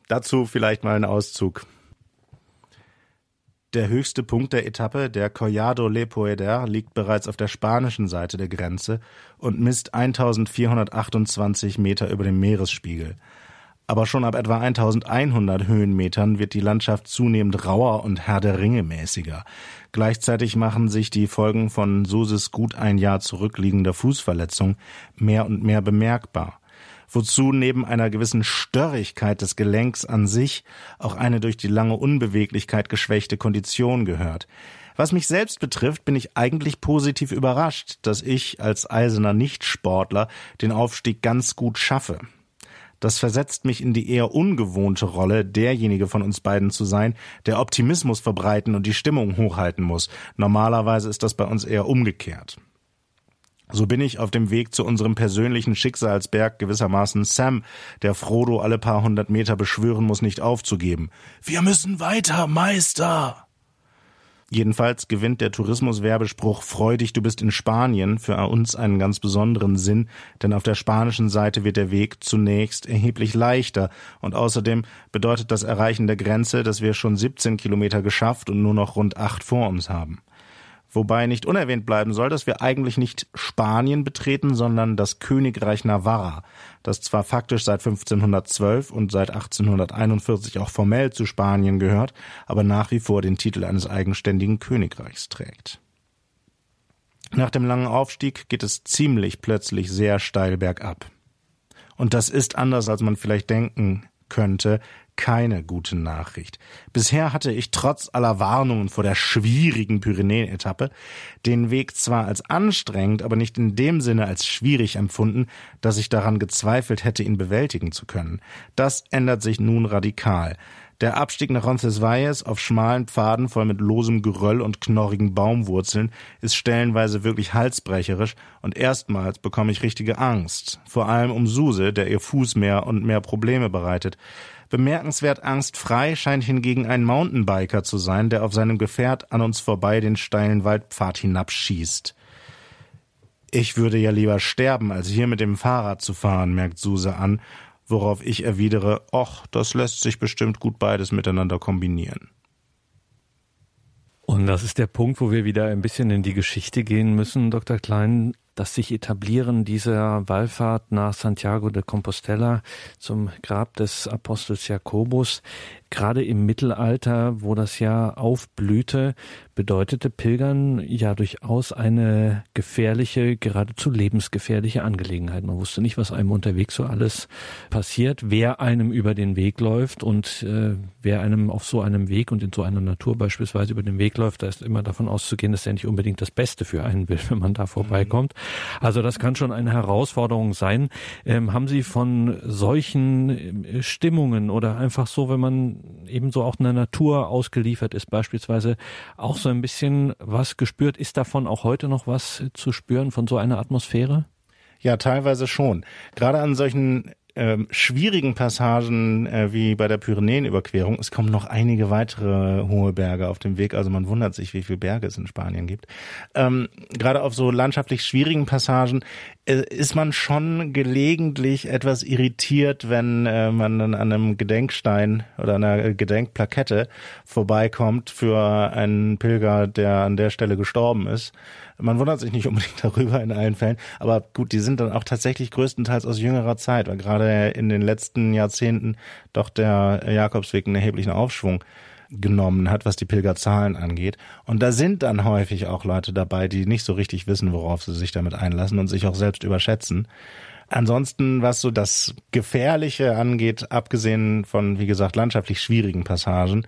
Dazu vielleicht mal ein Auszug. Der höchste Punkt der Etappe, der Collado Le Poeder, liegt bereits auf der spanischen Seite der Grenze und misst 1428 Meter über dem Meeresspiegel. Aber schon ab etwa 1100 Höhenmetern wird die Landschaft zunehmend rauer und Herr der Ringe mäßiger. Gleichzeitig machen sich die Folgen von Suses gut ein Jahr zurückliegender Fußverletzung mehr und mehr bemerkbar wozu neben einer gewissen Störrigkeit des Gelenks an sich auch eine durch die lange Unbeweglichkeit geschwächte Kondition gehört. Was mich selbst betrifft, bin ich eigentlich positiv überrascht, dass ich als eiserner Nichtsportler den Aufstieg ganz gut schaffe. Das versetzt mich in die eher ungewohnte Rolle, derjenige von uns beiden zu sein, der Optimismus verbreiten und die Stimmung hochhalten muss. Normalerweise ist das bei uns eher umgekehrt. So bin ich auf dem Weg zu unserem persönlichen Schicksalsberg gewissermaßen Sam, der Frodo alle paar hundert Meter beschwören muss, nicht aufzugeben. Wir müssen weiter, Meister! Jedenfalls gewinnt der Tourismuswerbespruch Freudig, du bist in Spanien für uns einen ganz besonderen Sinn, denn auf der spanischen Seite wird der Weg zunächst erheblich leichter und außerdem bedeutet das Erreichen der Grenze, dass wir schon 17 Kilometer geschafft und nur noch rund acht vor uns haben. Wobei nicht unerwähnt bleiben soll, dass wir eigentlich nicht Spanien betreten, sondern das Königreich Navarra, das zwar faktisch seit 1512 und seit 1841 auch formell zu Spanien gehört, aber nach wie vor den Titel eines eigenständigen Königreichs trägt. Nach dem langen Aufstieg geht es ziemlich plötzlich sehr steil bergab. Und das ist anders, als man vielleicht denken könnte, keine gute Nachricht. Bisher hatte ich trotz aller Warnungen vor der schwierigen Pyrenäen-Etappe den Weg zwar als anstrengend, aber nicht in dem Sinne als schwierig empfunden, dass ich daran gezweifelt hätte, ihn bewältigen zu können. Das ändert sich nun radikal. Der Abstieg nach Roncesvalles auf schmalen Pfaden voll mit losem Geröll und knorrigen Baumwurzeln ist stellenweise wirklich halsbrecherisch und erstmals bekomme ich richtige Angst. Vor allem um Suse, der ihr Fuß mehr und mehr Probleme bereitet. Bemerkenswert angstfrei scheint hingegen ein Mountainbiker zu sein, der auf seinem Gefährt an uns vorbei den steilen Waldpfad hinabschießt. Ich würde ja lieber sterben, als hier mit dem Fahrrad zu fahren, merkt Suse an, worauf ich erwidere, och, das lässt sich bestimmt gut beides miteinander kombinieren. Und das ist der Punkt, wo wir wieder ein bisschen in die Geschichte gehen müssen, Dr. Klein das sich etablieren dieser Wallfahrt nach Santiago de Compostela zum Grab des Apostels Jakobus gerade im Mittelalter, wo das ja aufblühte, bedeutete Pilgern ja durchaus eine gefährliche, geradezu lebensgefährliche Angelegenheit. Man wusste nicht, was einem unterwegs so alles passiert, wer einem über den Weg läuft und äh, wer einem auf so einem Weg und in so einer Natur beispielsweise über den Weg läuft, da ist immer davon auszugehen, dass er nicht unbedingt das Beste für einen will, wenn man da vorbeikommt. Also das kann schon eine Herausforderung sein. Ähm, haben Sie von solchen äh, Stimmungen oder einfach so, wenn man ebenso auch einer Natur ausgeliefert ist, beispielsweise auch so ein bisschen was gespürt. Ist davon auch heute noch was zu spüren von so einer Atmosphäre? Ja, teilweise schon. Gerade an solchen ähm, schwierigen Passagen äh, wie bei der Pyrenäenüberquerung, es kommen noch einige weitere hohe Berge auf dem Weg, also man wundert sich, wie viele Berge es in Spanien gibt. Ähm, Gerade auf so landschaftlich schwierigen Passagen äh, ist man schon gelegentlich etwas irritiert, wenn äh, man dann an einem Gedenkstein oder einer Gedenkplakette vorbeikommt für einen Pilger, der an der Stelle gestorben ist. Man wundert sich nicht unbedingt darüber in allen Fällen, aber gut, die sind dann auch tatsächlich größtenteils aus jüngerer Zeit, weil gerade in den letzten Jahrzehnten doch der Jakobsweg einen erheblichen Aufschwung genommen hat, was die Pilgerzahlen angeht. Und da sind dann häufig auch Leute dabei, die nicht so richtig wissen, worauf sie sich damit einlassen und sich auch selbst überschätzen. Ansonsten, was so das Gefährliche angeht, abgesehen von, wie gesagt, landschaftlich schwierigen Passagen,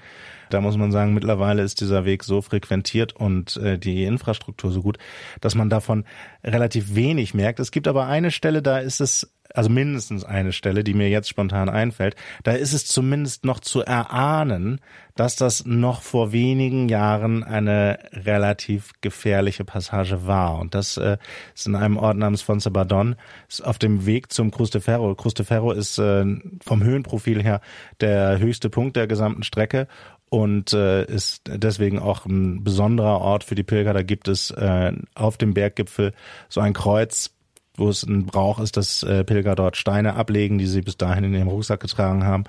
da muss man sagen, mittlerweile ist dieser Weg so frequentiert und äh, die Infrastruktur so gut, dass man davon relativ wenig merkt. Es gibt aber eine Stelle, da ist es also mindestens eine Stelle, die mir jetzt spontan einfällt, da ist es zumindest noch zu erahnen, dass das noch vor wenigen Jahren eine relativ gefährliche Passage war. Und das äh, ist in einem Ort namens Fonsabadon, ist auf dem Weg zum Cruz de Ferro. Cruz de Ferro ist äh, vom Höhenprofil her der höchste Punkt der gesamten Strecke und äh, ist deswegen auch ein besonderer Ort für die Pilger. Da gibt es äh, auf dem Berggipfel so ein Kreuz, wo es ein Brauch ist, dass äh, Pilger dort Steine ablegen, die sie bis dahin in ihrem Rucksack getragen haben.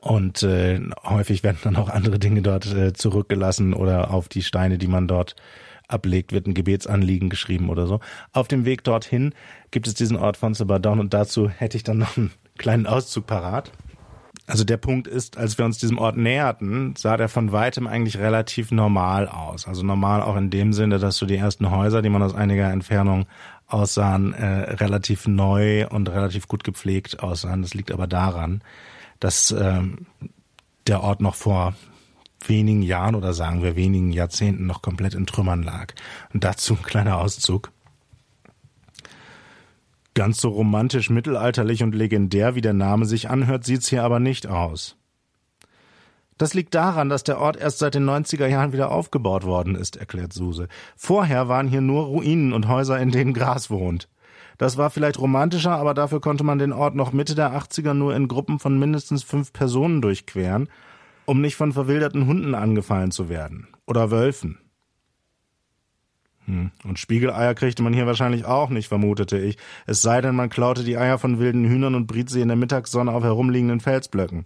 Und äh, häufig werden dann auch andere Dinge dort äh, zurückgelassen oder auf die Steine, die man dort ablegt, wird ein Gebetsanliegen geschrieben oder so. Auf dem Weg dorthin gibt es diesen Ort von Sebadon und dazu hätte ich dann noch einen kleinen Auszug parat. Also der Punkt ist, als wir uns diesem Ort näherten, sah der von weitem eigentlich relativ normal aus. Also normal auch in dem Sinne, dass so die ersten Häuser, die man aus einiger Entfernung aussahen, äh, relativ neu und relativ gut gepflegt aussahen. Das liegt aber daran, dass äh, der Ort noch vor wenigen Jahren oder sagen wir wenigen Jahrzehnten noch komplett in Trümmern lag. Und dazu ein kleiner Auszug. Ganz so romantisch, mittelalterlich und legendär, wie der Name sich anhört, sieht's hier aber nicht aus. Das liegt daran, dass der Ort erst seit den 90er Jahren wieder aufgebaut worden ist, erklärt Suse. Vorher waren hier nur Ruinen und Häuser, in denen Gras wohnt. Das war vielleicht romantischer, aber dafür konnte man den Ort noch Mitte der 80er nur in Gruppen von mindestens fünf Personen durchqueren, um nicht von verwilderten Hunden angefallen zu werden. Oder Wölfen. Hm. Und Spiegeleier kriegte man hier wahrscheinlich auch nicht, vermutete ich. Es sei denn, man klaute die Eier von wilden Hühnern und briet sie in der Mittagssonne auf herumliegenden Felsblöcken.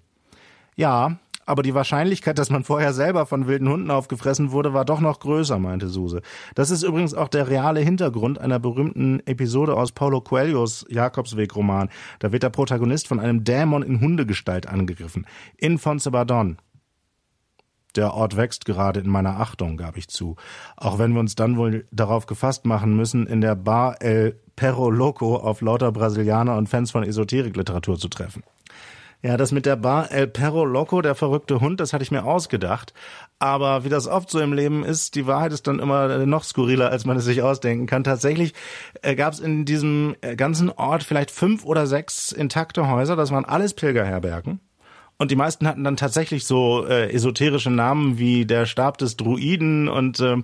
Ja, aber die Wahrscheinlichkeit, dass man vorher selber von wilden Hunden aufgefressen wurde, war doch noch größer, meinte Suse. Das ist übrigens auch der reale Hintergrund einer berühmten Episode aus Paulo Coelhos Jakobsweg-Roman. Da wird der Protagonist von einem Dämon in Hundegestalt angegriffen. In Fonsebadon. Der Ort wächst gerade in meiner Achtung, gab ich zu. Auch wenn wir uns dann wohl darauf gefasst machen müssen, in der Bar El Perro Loco auf lauter Brasilianer und Fans von Esoterikliteratur zu treffen. Ja, das mit der Bar El Perro Loco, der verrückte Hund, das hatte ich mir ausgedacht. Aber wie das oft so im Leben ist, die Wahrheit ist dann immer noch skurriler, als man es sich ausdenken kann. Tatsächlich äh, gab es in diesem äh, ganzen Ort vielleicht fünf oder sechs intakte Häuser. Das waren alles Pilgerherbergen. Und die meisten hatten dann tatsächlich so äh, esoterische Namen wie der Stab des Druiden und äh,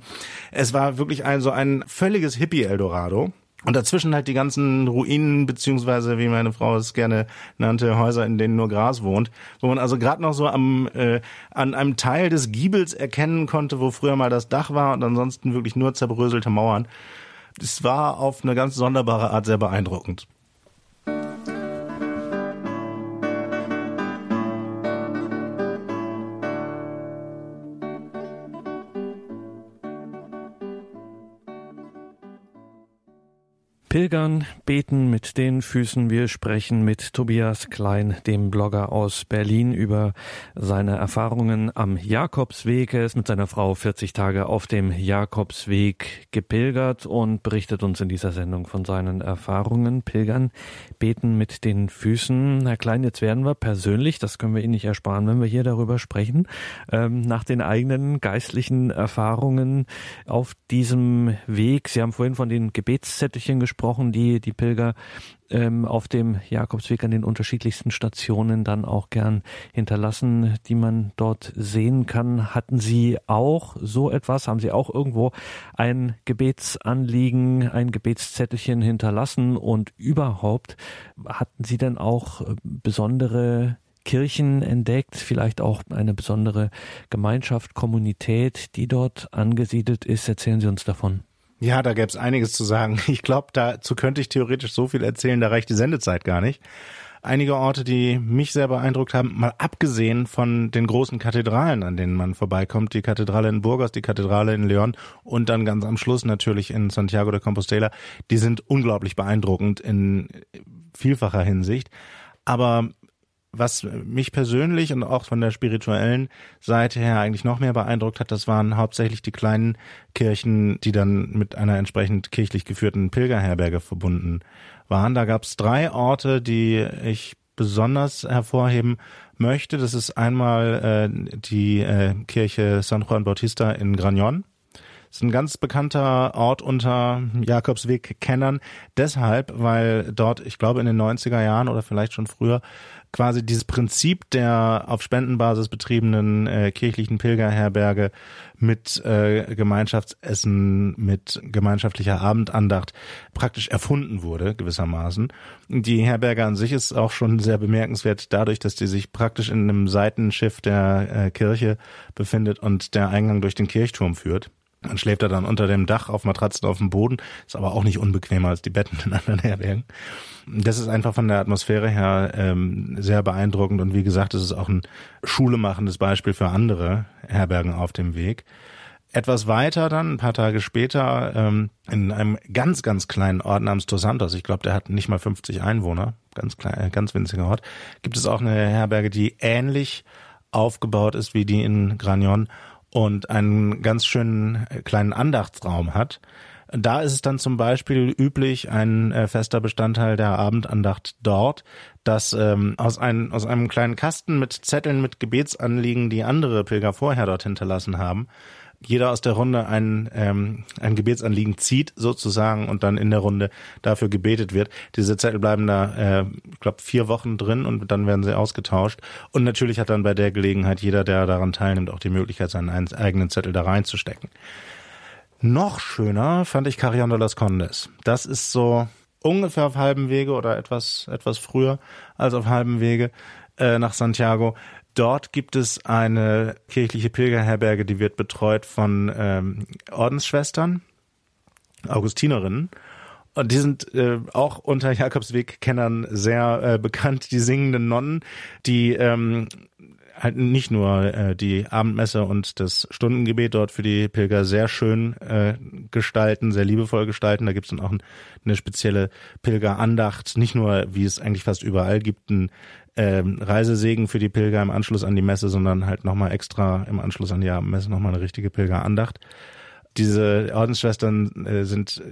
es war wirklich ein so ein völliges Hippie-Eldorado. Und dazwischen halt die ganzen Ruinen, beziehungsweise wie meine Frau es gerne nannte, Häuser, in denen nur Gras wohnt, wo man also gerade noch so am äh, an einem Teil des Giebels erkennen konnte, wo früher mal das Dach war und ansonsten wirklich nur zerbröselte Mauern. Es war auf eine ganz sonderbare Art sehr beeindruckend. Pilgern, beten mit den Füßen. Wir sprechen mit Tobias Klein, dem Blogger aus Berlin, über seine Erfahrungen am Jakobsweg. Er ist mit seiner Frau 40 Tage auf dem Jakobsweg gepilgert und berichtet uns in dieser Sendung von seinen Erfahrungen. Pilgern, beten mit den Füßen. Herr Klein, jetzt werden wir persönlich, das können wir Ihnen nicht ersparen, wenn wir hier darüber sprechen, ähm, nach den eigenen geistlichen Erfahrungen auf diesem Weg. Sie haben vorhin von den Gebetszettelchen gesprochen angesprochen, die die Pilger ähm, auf dem Jakobsweg an den unterschiedlichsten Stationen dann auch gern hinterlassen, die man dort sehen kann. Hatten Sie auch so etwas? Haben Sie auch irgendwo ein Gebetsanliegen, ein Gebetszettelchen hinterlassen? Und überhaupt hatten Sie denn auch äh, besondere Kirchen entdeckt, vielleicht auch eine besondere Gemeinschaft, Kommunität, die dort angesiedelt ist. Erzählen Sie uns davon. Ja, da gäbe es einiges zu sagen. Ich glaube, dazu könnte ich theoretisch so viel erzählen, da reicht die Sendezeit gar nicht. Einige Orte, die mich sehr beeindruckt haben, mal abgesehen von den großen Kathedralen, an denen man vorbeikommt, die Kathedrale in Burgos, die Kathedrale in León und dann ganz am Schluss natürlich in Santiago de Compostela, die sind unglaublich beeindruckend in vielfacher Hinsicht. Aber was mich persönlich und auch von der spirituellen Seite her eigentlich noch mehr beeindruckt hat, das waren hauptsächlich die kleinen Kirchen, die dann mit einer entsprechend kirchlich geführten Pilgerherberge verbunden waren. Da gab es drei Orte, die ich besonders hervorheben möchte. Das ist einmal äh, die äh, Kirche San Juan Bautista in Granion. Das ist ein ganz bekannter Ort unter Jakobsweg-Kennern. Deshalb, weil dort, ich glaube, in den 90er Jahren oder vielleicht schon früher quasi dieses Prinzip der auf Spendenbasis betriebenen äh, kirchlichen Pilgerherberge mit äh, Gemeinschaftsessen, mit gemeinschaftlicher Abendandacht praktisch erfunden wurde, gewissermaßen. Die Herberge an sich ist auch schon sehr bemerkenswert dadurch, dass die sich praktisch in einem Seitenschiff der äh, Kirche befindet und der Eingang durch den Kirchturm führt. Man schläft da dann unter dem Dach auf Matratzen auf dem Boden, ist aber auch nicht unbequemer als die Betten in anderen Herbergen. Das ist einfach von der Atmosphäre her ähm, sehr beeindruckend. Und wie gesagt, es ist auch ein schulemachendes Beispiel für andere Herbergen auf dem Weg. Etwas weiter dann, ein paar Tage später, ähm, in einem ganz, ganz kleinen Ort namens Tosantos, ich glaube, der hat nicht mal 50 Einwohner, ganz klein, äh, ganz winziger Ort, gibt es auch eine Herberge, die ähnlich aufgebaut ist wie die in Granion und einen ganz schönen äh, kleinen Andachtsraum hat. Da ist es dann zum Beispiel üblich, ein äh, fester Bestandteil der Abendandacht dort, dass ähm, aus, ein, aus einem kleinen Kasten mit Zetteln mit Gebetsanliegen, die andere Pilger vorher dort hinterlassen haben, jeder aus der Runde ein, ähm, ein Gebetsanliegen zieht sozusagen und dann in der Runde dafür gebetet wird. Diese Zettel bleiben da, äh, ich glaube, vier Wochen drin und dann werden sie ausgetauscht. Und natürlich hat dann bei der Gelegenheit jeder, der daran teilnimmt, auch die Möglichkeit, seinen eigenen Zettel da reinzustecken. Noch schöner fand ich Carrion las Condes. Das ist so ungefähr auf halbem Wege oder etwas, etwas früher als auf halbem Wege äh, nach Santiago. Dort gibt es eine kirchliche Pilgerherberge, die wird betreut von ähm, Ordensschwestern, Augustinerinnen. Und die sind äh, auch unter Jakobsweg-Kennern sehr äh, bekannt, die singenden Nonnen, die ähm, halt nicht nur äh, die Abendmesse und das Stundengebet dort für die Pilger sehr schön äh, gestalten, sehr liebevoll gestalten. Da gibt es dann auch ein, eine spezielle Pilgerandacht, nicht nur, wie es eigentlich fast überall gibt, ein ähm, Reisesegen für die Pilger im Anschluss an die Messe, sondern halt nochmal extra im Anschluss an die Abendmesse nochmal eine richtige Pilgerandacht. Diese Ordensschwestern äh, sind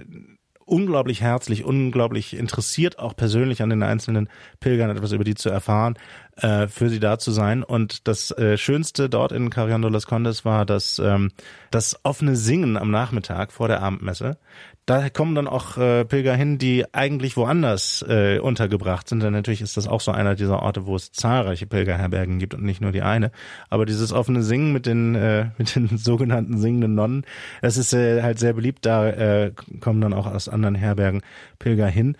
unglaublich herzlich, unglaublich interessiert, auch persönlich an den einzelnen Pilgern etwas über die zu erfahren, äh, für sie da zu sein. Und das äh, Schönste dort in Carrion de los Condes war das, ähm, das offene Singen am Nachmittag vor der Abendmesse da kommen dann auch äh, Pilger hin, die eigentlich woanders äh, untergebracht sind. Denn natürlich ist das auch so einer dieser Orte, wo es zahlreiche Pilgerherbergen gibt und nicht nur die eine. Aber dieses offene Singen mit den äh, mit den sogenannten singenden Nonnen, das ist äh, halt sehr beliebt. Da äh, kommen dann auch aus anderen Herbergen Pilger hin.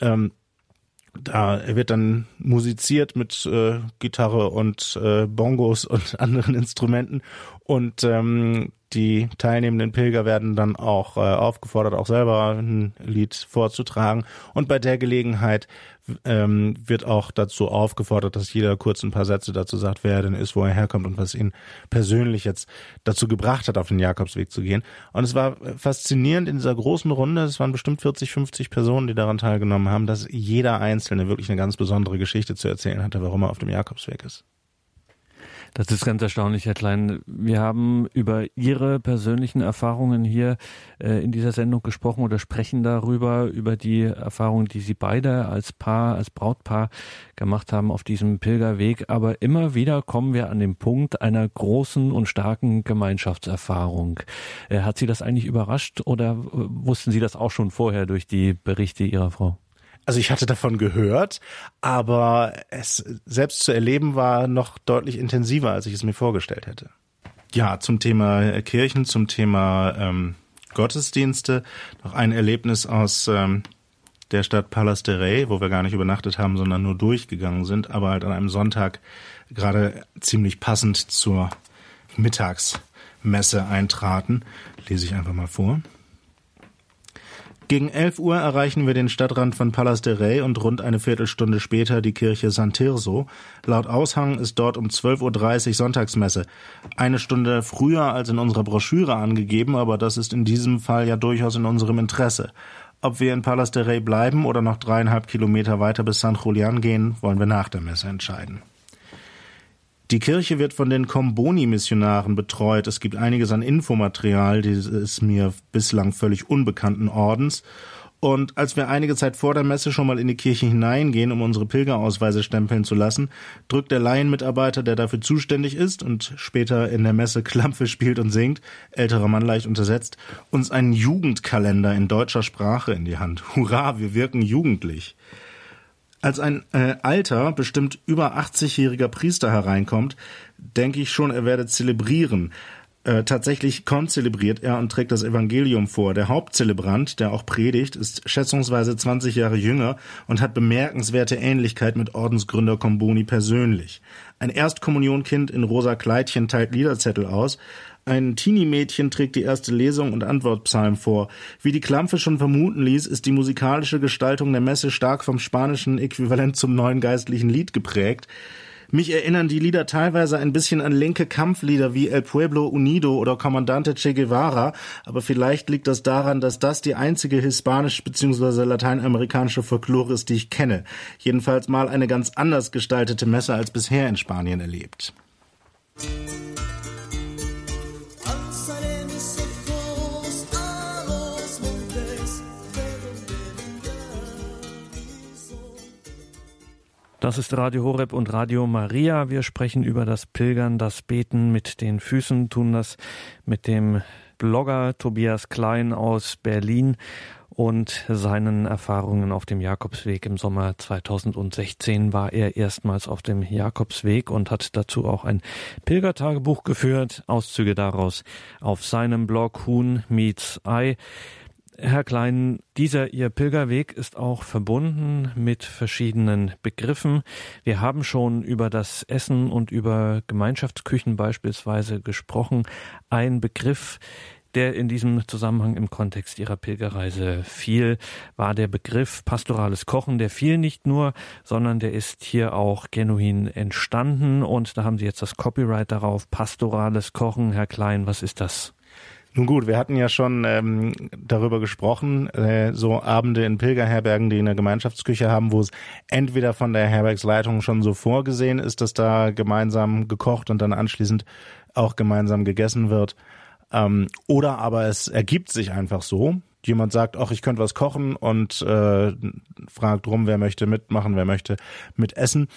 Ähm, da wird dann musiziert mit äh, Gitarre und äh, Bongos und anderen Instrumenten und ähm, die teilnehmenden Pilger werden dann auch äh, aufgefordert, auch selber ein Lied vorzutragen. Und bei der Gelegenheit ähm, wird auch dazu aufgefordert, dass jeder kurz ein paar Sätze dazu sagt, wer er denn ist, wo er herkommt und was ihn persönlich jetzt dazu gebracht hat, auf den Jakobsweg zu gehen. Und es war faszinierend in dieser großen Runde, es waren bestimmt 40, 50 Personen, die daran teilgenommen haben, dass jeder Einzelne wirklich eine ganz besondere Geschichte zu erzählen hatte, warum er auf dem Jakobsweg ist. Das ist ganz erstaunlich, Herr Klein. Wir haben über Ihre persönlichen Erfahrungen hier äh, in dieser Sendung gesprochen oder sprechen darüber, über die Erfahrungen, die Sie beide als Paar, als Brautpaar gemacht haben auf diesem Pilgerweg. Aber immer wieder kommen wir an den Punkt einer großen und starken Gemeinschaftserfahrung. Äh, hat Sie das eigentlich überrascht oder wussten Sie das auch schon vorher durch die Berichte Ihrer Frau? Also ich hatte davon gehört, aber es selbst zu erleben war noch deutlich intensiver, als ich es mir vorgestellt hätte. Ja, zum Thema Kirchen, zum Thema ähm, Gottesdienste, noch ein Erlebnis aus ähm, der Stadt Palas de Rey, wo wir gar nicht übernachtet haben, sondern nur durchgegangen sind, aber halt an einem Sonntag gerade ziemlich passend zur Mittagsmesse eintraten. Lese ich einfach mal vor. Gegen 11 Uhr erreichen wir den Stadtrand von Palas de Rey und rund eine Viertelstunde später die Kirche San Tirso. Laut Aushang ist dort um 12.30 Uhr Sonntagsmesse. Eine Stunde früher als in unserer Broschüre angegeben, aber das ist in diesem Fall ja durchaus in unserem Interesse. Ob wir in Palas de Rey bleiben oder noch dreieinhalb Kilometer weiter bis San Julian gehen, wollen wir nach der Messe entscheiden. Die Kirche wird von den Comboni-Missionaren betreut. Es gibt einiges an Infomaterial dieses mir bislang völlig unbekannten Ordens. Und als wir einige Zeit vor der Messe schon mal in die Kirche hineingehen, um unsere Pilgerausweise stempeln zu lassen, drückt der Laienmitarbeiter, der dafür zuständig ist und später in der Messe Klampfe spielt und singt, älterer Mann leicht untersetzt, uns einen Jugendkalender in deutscher Sprache in die Hand. Hurra, wir wirken jugendlich. Als ein äh, alter, bestimmt über 80-jähriger Priester hereinkommt, denke ich schon, er werde zelebrieren. Äh, tatsächlich konzelebriert er und trägt das Evangelium vor. Der Hauptzelebrant, der auch predigt, ist schätzungsweise 20 Jahre jünger und hat bemerkenswerte Ähnlichkeit mit Ordensgründer Comboni persönlich. Ein Erstkommunionkind in rosa Kleidchen teilt Liederzettel aus, ein Teenie-Mädchen trägt die erste Lesung und Antwortpsalm vor. Wie die Klampfe schon vermuten ließ, ist die musikalische Gestaltung der Messe stark vom spanischen Äquivalent zum neuen geistlichen Lied geprägt. Mich erinnern die Lieder teilweise ein bisschen an linke Kampflieder wie El Pueblo Unido oder Comandante Che Guevara, aber vielleicht liegt das daran, dass das die einzige hispanisch bzw. lateinamerikanische Folklore ist, die ich kenne. Jedenfalls mal eine ganz anders gestaltete Messe als bisher in Spanien erlebt. Das ist Radio Horeb und Radio Maria. Wir sprechen über das Pilgern, das Beten mit den Füßen, tun das mit dem Blogger Tobias Klein aus Berlin und seinen Erfahrungen auf dem Jakobsweg im Sommer 2016 war er erstmals auf dem Jakobsweg und hat dazu auch ein Pilgertagebuch geführt. Auszüge daraus auf seinem Blog Huhn Meets Ei. Herr Klein, dieser Ihr Pilgerweg ist auch verbunden mit verschiedenen Begriffen. Wir haben schon über das Essen und über Gemeinschaftsküchen beispielsweise gesprochen. Ein Begriff, der in diesem Zusammenhang im Kontext Ihrer Pilgerreise fiel, war der Begriff pastorales Kochen. Der fiel nicht nur, sondern der ist hier auch genuin entstanden und da haben Sie jetzt das Copyright darauf. Pastorales Kochen. Herr Klein, was ist das? Nun gut, wir hatten ja schon ähm, darüber gesprochen, äh, so Abende in Pilgerherbergen, die eine Gemeinschaftsküche haben, wo es entweder von der Herbergsleitung schon so vorgesehen ist, dass da gemeinsam gekocht und dann anschließend auch gemeinsam gegessen wird, ähm, oder aber es ergibt sich einfach so. Jemand sagt, ach, ich könnte was kochen und äh, fragt rum, wer möchte mitmachen, wer möchte mitessen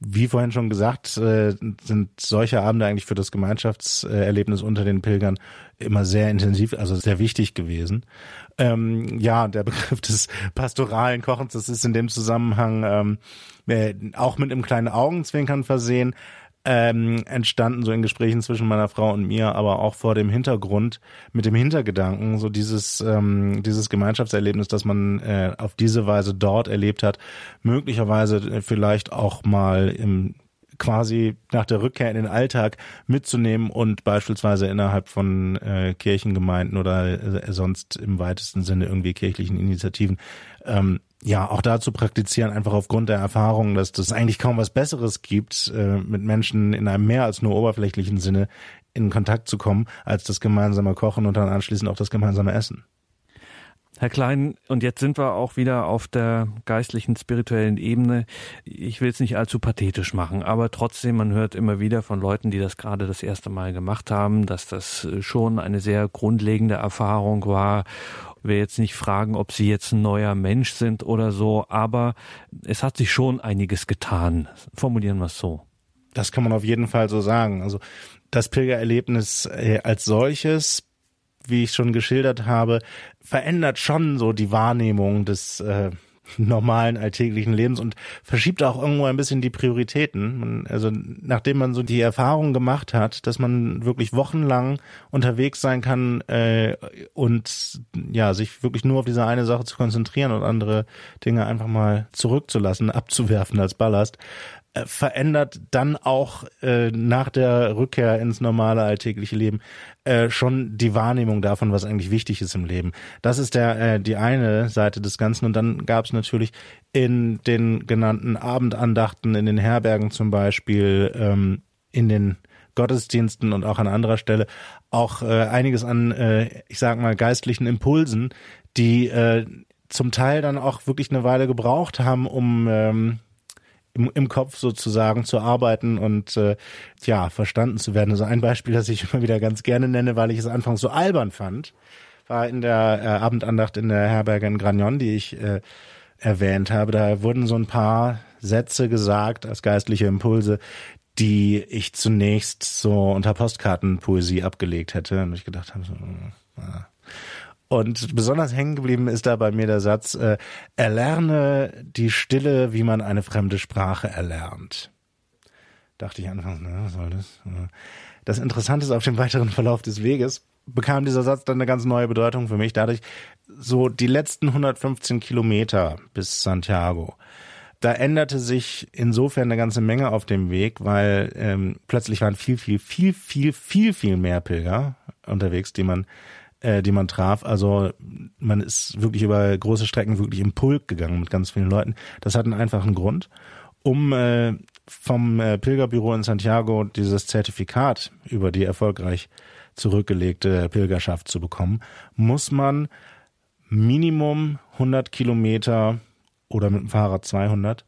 wie vorhin schon gesagt, äh, sind solche Abende eigentlich für das Gemeinschaftserlebnis unter den Pilgern immer sehr intensiv, also sehr wichtig gewesen. Ähm, ja, der Begriff des pastoralen Kochens, das ist in dem Zusammenhang ähm, äh, auch mit einem kleinen Augenzwinkern versehen ähm, entstanden, so in Gesprächen zwischen meiner Frau und mir, aber auch vor dem Hintergrund, mit dem Hintergedanken, so dieses, ähm, dieses Gemeinschaftserlebnis, das man äh, auf diese Weise dort erlebt hat, möglicherweise vielleicht auch mal im quasi nach der Rückkehr in den Alltag mitzunehmen und beispielsweise innerhalb von äh, Kirchengemeinden oder äh, sonst im weitesten Sinne irgendwie kirchlichen Initiativen ähm, ja auch da zu praktizieren, einfach aufgrund der Erfahrung, dass das eigentlich kaum was Besseres gibt, äh, mit Menschen in einem mehr als nur oberflächlichen Sinne in Kontakt zu kommen, als das gemeinsame Kochen und dann anschließend auch das gemeinsame Essen. Herr Klein, und jetzt sind wir auch wieder auf der geistlichen, spirituellen Ebene. Ich will es nicht allzu pathetisch machen, aber trotzdem, man hört immer wieder von Leuten, die das gerade das erste Mal gemacht haben, dass das schon eine sehr grundlegende Erfahrung war. Will jetzt nicht fragen, ob sie jetzt ein neuer Mensch sind oder so, aber es hat sich schon einiges getan. Formulieren wir es so. Das kann man auf jeden Fall so sagen. Also das Pilgererlebnis äh, als solches wie ich schon geschildert habe, verändert schon so die Wahrnehmung des äh, normalen alltäglichen Lebens und verschiebt auch irgendwo ein bisschen die Prioritäten. Also nachdem man so die Erfahrung gemacht hat, dass man wirklich wochenlang unterwegs sein kann äh, und ja sich wirklich nur auf diese eine Sache zu konzentrieren und andere Dinge einfach mal zurückzulassen, abzuwerfen als Ballast, verändert dann auch äh, nach der Rückkehr ins normale alltägliche Leben äh, schon die Wahrnehmung davon, was eigentlich wichtig ist im Leben. Das ist der äh, die eine Seite des Ganzen und dann gab es natürlich in den genannten Abendandachten in den Herbergen zum Beispiel ähm, in den Gottesdiensten und auch an anderer Stelle auch äh, einiges an, äh, ich sag mal, geistlichen Impulsen, die äh, zum Teil dann auch wirklich eine Weile gebraucht haben, um ähm, im, im Kopf sozusagen zu arbeiten und äh, ja, verstanden zu werden. Also ein Beispiel, das ich immer wieder ganz gerne nenne, weil ich es anfangs so albern fand, war in der äh, Abendandacht in der Herberge in Gragnon, die ich äh, erwähnt habe. Da wurden so ein paar Sätze gesagt als geistliche Impulse, die ich zunächst so unter Postkartenpoesie abgelegt hätte und ich gedacht habe, so, äh, und besonders hängen geblieben ist da bei mir der Satz, äh, erlerne die Stille, wie man eine fremde Sprache erlernt. Dachte ich anfangs, ne, was soll das? Das Interessante ist, auf dem weiteren Verlauf des Weges bekam dieser Satz dann eine ganz neue Bedeutung für mich. Dadurch so die letzten 115 Kilometer bis Santiago. Da änderte sich insofern eine ganze Menge auf dem Weg, weil ähm, plötzlich waren viel, viel, viel, viel, viel, viel mehr Pilger unterwegs, die man äh, die man traf. Also man ist wirklich über große Strecken wirklich im Pulk gegangen mit ganz vielen Leuten. Das hat einen einfachen Grund. Um äh, vom äh, Pilgerbüro in Santiago dieses Zertifikat über die erfolgreich zurückgelegte Pilgerschaft zu bekommen, muss man Minimum 100 Kilometer oder mit dem Fahrrad 200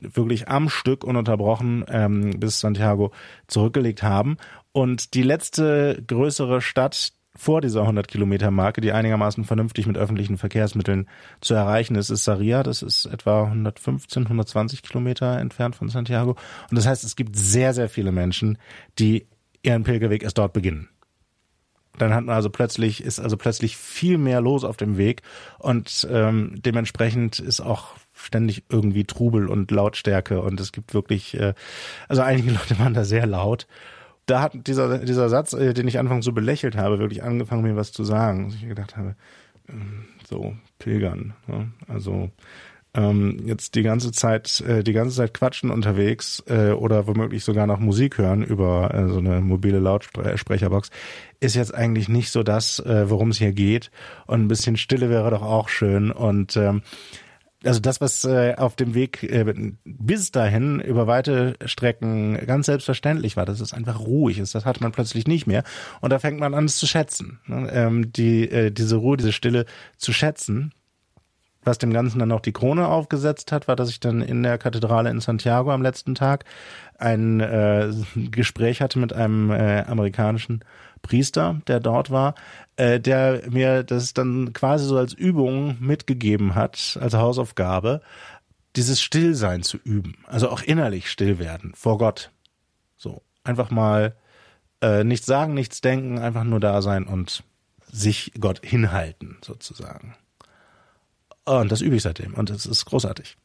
wirklich am Stück ununterbrochen ähm, bis Santiago zurückgelegt haben. Und die letzte größere Stadt, vor dieser 100 Kilometer Marke, die einigermaßen vernünftig mit öffentlichen Verkehrsmitteln zu erreichen ist, ist Saria. Das ist etwa 115, 120 Kilometer entfernt von Santiago. Und das heißt, es gibt sehr, sehr viele Menschen, die ihren Pilgerweg erst dort beginnen. Dann hat man also plötzlich, ist also plötzlich viel mehr los auf dem Weg und ähm, dementsprechend ist auch ständig irgendwie Trubel und Lautstärke und es gibt wirklich, äh, also einige Leute waren da sehr laut da hat dieser, dieser Satz, äh, den ich anfangs so belächelt habe, wirklich angefangen, mir was zu sagen. Dass ich gedacht habe, ähm, so, Pilgern. Ne? Also ähm, jetzt die ganze Zeit, äh, die ganze Zeit quatschen unterwegs äh, oder womöglich sogar noch Musik hören über äh, so eine mobile Lautsprecherbox, ist jetzt eigentlich nicht so das, äh, worum es hier geht. Und ein bisschen Stille wäre doch auch schön. Und ähm, also das, was äh, auf dem Weg äh, bis dahin über weite Strecken ganz selbstverständlich war, dass es einfach ruhig ist, das hat man plötzlich nicht mehr. Und da fängt man an, es zu schätzen. Ne? Ähm, die, äh, diese Ruhe, diese Stille zu schätzen. Was dem Ganzen dann noch die Krone aufgesetzt hat, war, dass ich dann in der Kathedrale in Santiago am letzten Tag ein äh, Gespräch hatte mit einem äh, amerikanischen Priester, der dort war, äh, der mir das dann quasi so als Übung mitgegeben hat, als Hausaufgabe, dieses Stillsein zu üben. Also auch innerlich still werden vor Gott. So, einfach mal äh, nichts sagen, nichts denken, einfach nur da sein und sich Gott hinhalten, sozusagen. Und das übe ich seitdem und es ist großartig.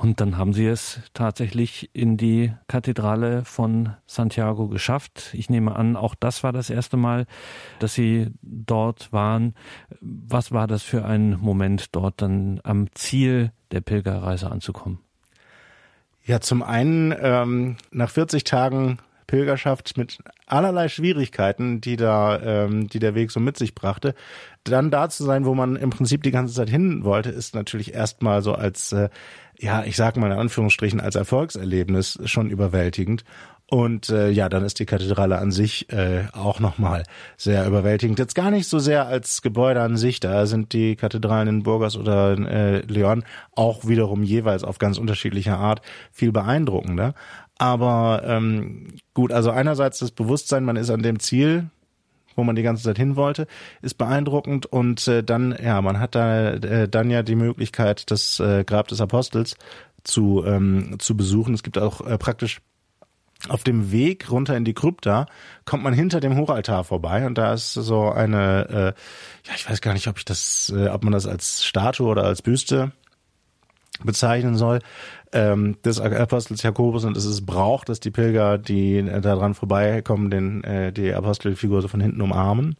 Und dann haben Sie es tatsächlich in die Kathedrale von Santiago geschafft. Ich nehme an, auch das war das erste Mal, dass Sie dort waren. Was war das für ein Moment, dort dann am Ziel der Pilgerreise anzukommen? Ja, zum einen ähm, nach 40 Tagen Pilgerschaft mit allerlei Schwierigkeiten, die da, ähm, die der Weg so mit sich brachte, dann da zu sein, wo man im Prinzip die ganze Zeit hin wollte, ist natürlich erstmal so als, äh, ja, ich sag mal in Anführungsstrichen, als Erfolgserlebnis schon überwältigend. Und äh, ja, dann ist die Kathedrale an sich äh, auch nochmal sehr überwältigend. Jetzt gar nicht so sehr als Gebäude an sich, da sind die Kathedralen in Burgos oder in äh, Leon auch wiederum jeweils auf ganz unterschiedliche Art viel beeindruckender. Aber ähm, gut, also einerseits das Bewusstsein, man ist an dem Ziel, wo man die ganze Zeit hin wollte, ist beeindruckend und äh, dann, ja, man hat da äh, dann ja die Möglichkeit, das äh, Grab des Apostels zu, ähm, zu besuchen. Es gibt auch äh, praktisch auf dem Weg runter in die Krypta kommt man hinter dem Hochaltar vorbei und da ist so eine, äh, ja, ich weiß gar nicht, ob ich das, äh, ob man das als Statue oder als Büste bezeichnen soll, ähm, des Apostels Jakobus. Und es ist Brauch, dass die Pilger, die äh, da dran vorbeikommen, den, äh, die Apostelfigur so von hinten umarmen.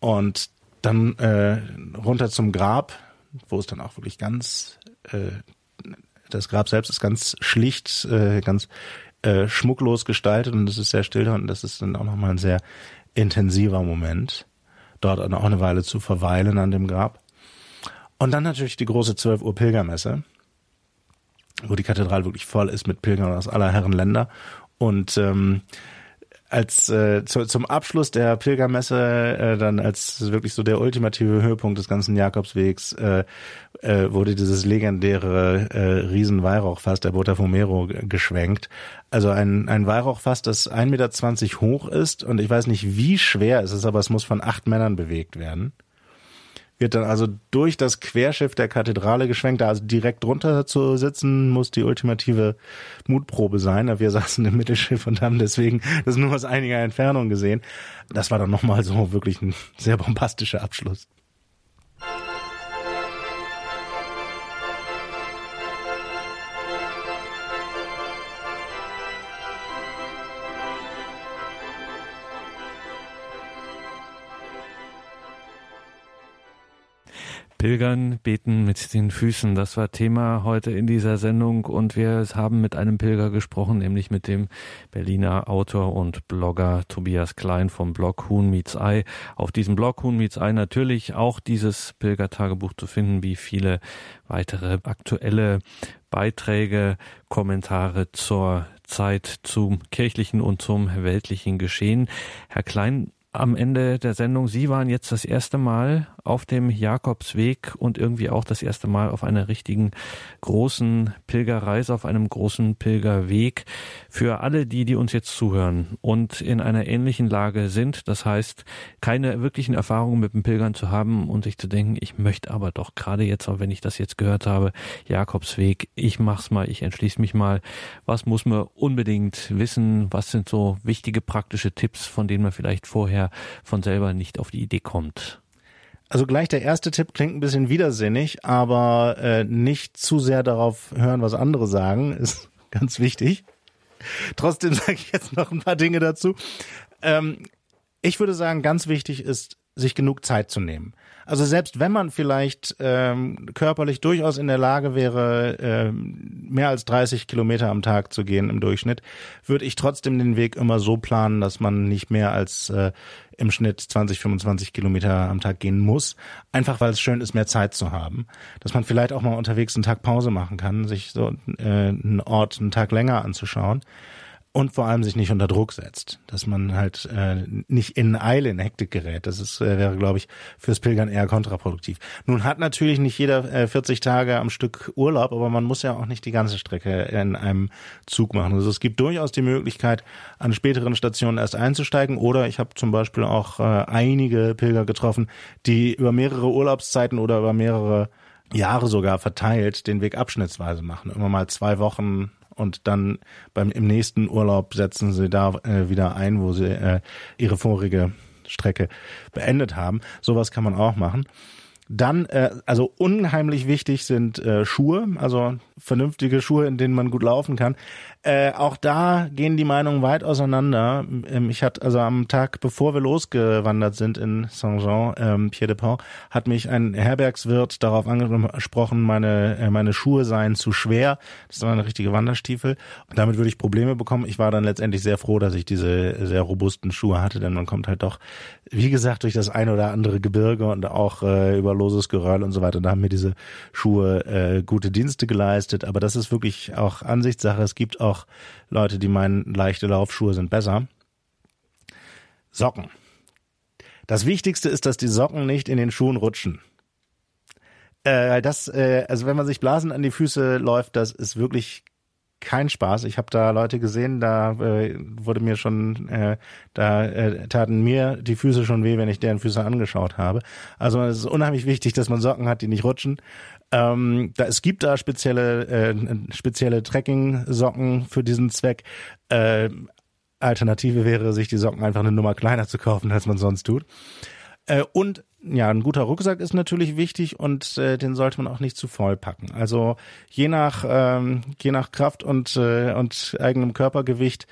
Und dann äh, runter zum Grab, wo es dann auch wirklich ganz äh, das Grab selbst ist ganz schlicht, äh, ganz äh, schmucklos gestaltet. Und es ist sehr still und das ist dann auch nochmal ein sehr intensiver Moment, dort auch eine Weile zu verweilen an dem Grab. Und dann natürlich die große 12 Uhr Pilgermesse, wo die Kathedrale wirklich voll ist mit Pilgern aus aller Herren Länder. Und ähm, als äh, zu, zum Abschluss der Pilgermesse, äh, dann als wirklich so der ultimative Höhepunkt des ganzen Jakobswegs, äh, äh, wurde dieses legendäre äh, Riesenweihrauchfass der Botafumeiro geschwenkt. Also ein, ein Weihrauchfass, das 1,20 Meter hoch ist und ich weiß nicht, wie schwer es ist, aber es muss von acht Männern bewegt werden wird dann also durch das Querschiff der Kathedrale geschwenkt. Da also direkt drunter zu sitzen, muss die ultimative Mutprobe sein. Wir saßen im Mittelschiff und haben deswegen das nur aus einiger Entfernung gesehen. Das war dann nochmal so wirklich ein sehr bombastischer Abschluss. Pilgern, beten mit den Füßen. Das war Thema heute in dieser Sendung und wir haben mit einem Pilger gesprochen, nämlich mit dem Berliner Autor und Blogger Tobias Klein vom Blog Huhn Meets Ei. Auf diesem Blog Huhn Meets Ei natürlich auch dieses Pilgertagebuch zu finden, wie viele weitere aktuelle Beiträge, Kommentare zur Zeit zum kirchlichen und zum weltlichen Geschehen. Herr Klein, am Ende der Sendung, Sie waren jetzt das erste Mal auf dem Jakobsweg und irgendwie auch das erste Mal auf einer richtigen großen Pilgerreise, auf einem großen Pilgerweg. Für alle die, die uns jetzt zuhören und in einer ähnlichen Lage sind, das heißt, keine wirklichen Erfahrungen mit dem Pilgern zu haben und sich zu denken, ich möchte aber doch gerade jetzt, auch wenn ich das jetzt gehört habe, Jakobsweg, ich mach's mal, ich entschließe mich mal. Was muss man unbedingt wissen? Was sind so wichtige praktische Tipps, von denen man vielleicht vorher von selber nicht auf die Idee kommt? Also gleich der erste Tipp klingt ein bisschen widersinnig, aber äh, nicht zu sehr darauf hören, was andere sagen, ist ganz wichtig. Trotzdem sage ich jetzt noch ein paar Dinge dazu. Ähm, ich würde sagen, ganz wichtig ist, sich genug Zeit zu nehmen. Also selbst wenn man vielleicht ähm, körperlich durchaus in der Lage wäre, ähm, mehr als 30 Kilometer am Tag zu gehen im Durchschnitt, würde ich trotzdem den Weg immer so planen, dass man nicht mehr als äh, im Schnitt 20, 25 Kilometer am Tag gehen muss. Einfach weil es schön ist, mehr Zeit zu haben. Dass man vielleicht auch mal unterwegs einen Tag Pause machen kann, sich so äh, einen Ort einen Tag länger anzuschauen und vor allem sich nicht unter Druck setzt, dass man halt äh, nicht in Eile, in Hektik gerät. Das ist, äh, wäre, glaube ich, fürs Pilgern eher kontraproduktiv. Nun hat natürlich nicht jeder äh, 40 Tage am Stück Urlaub, aber man muss ja auch nicht die ganze Strecke in einem Zug machen. Also es gibt durchaus die Möglichkeit, an späteren Stationen erst einzusteigen. Oder ich habe zum Beispiel auch äh, einige Pilger getroffen, die über mehrere Urlaubszeiten oder über mehrere Jahre sogar verteilt den Weg abschnittsweise machen. Immer mal zwei Wochen und dann beim im nächsten Urlaub setzen sie da äh, wieder ein, wo sie äh, ihre vorige Strecke beendet haben. Sowas kann man auch machen. Dann, äh, also unheimlich wichtig sind äh, Schuhe, also vernünftige Schuhe, in denen man gut laufen kann. Äh, auch da gehen die Meinungen weit auseinander. Ähm, ich hatte also am Tag, bevor wir losgewandert sind in Saint-Jean, ähm, Pied-de-Pont, hat mich ein Herbergswirt darauf angesprochen, meine äh, meine Schuhe seien zu schwer. Das waren richtige Wanderstiefel. Und damit würde ich Probleme bekommen. Ich war dann letztendlich sehr froh, dass ich diese sehr robusten Schuhe hatte, denn man kommt halt doch, wie gesagt, durch das ein oder andere Gebirge und auch äh, über loses Geröll und so weiter. Da haben mir diese Schuhe äh, gute Dienste geleistet. Aber das ist wirklich auch Ansichtssache. Es gibt auch Leute, die meinen, leichte Laufschuhe sind besser. Socken. Das Wichtigste ist, dass die Socken nicht in den Schuhen rutschen. Äh, das, äh, also wenn man sich Blasen an die Füße läuft, das ist wirklich kein Spaß. Ich habe da Leute gesehen, da äh, wurde mir schon, äh, da äh, taten mir die Füße schon weh, wenn ich deren Füße angeschaut habe. Also es ist unheimlich wichtig, dass man Socken hat, die nicht rutschen. Ähm, da, es gibt da spezielle, äh, spezielle Trekking-Socken für diesen Zweck. Äh, Alternative wäre, sich die Socken einfach eine Nummer kleiner zu kaufen, als man sonst tut. Äh, und ja, ein guter Rucksack ist natürlich wichtig und äh, den sollte man auch nicht zu voll packen. Also je nach ähm, je nach Kraft und äh, und eigenem Körpergewicht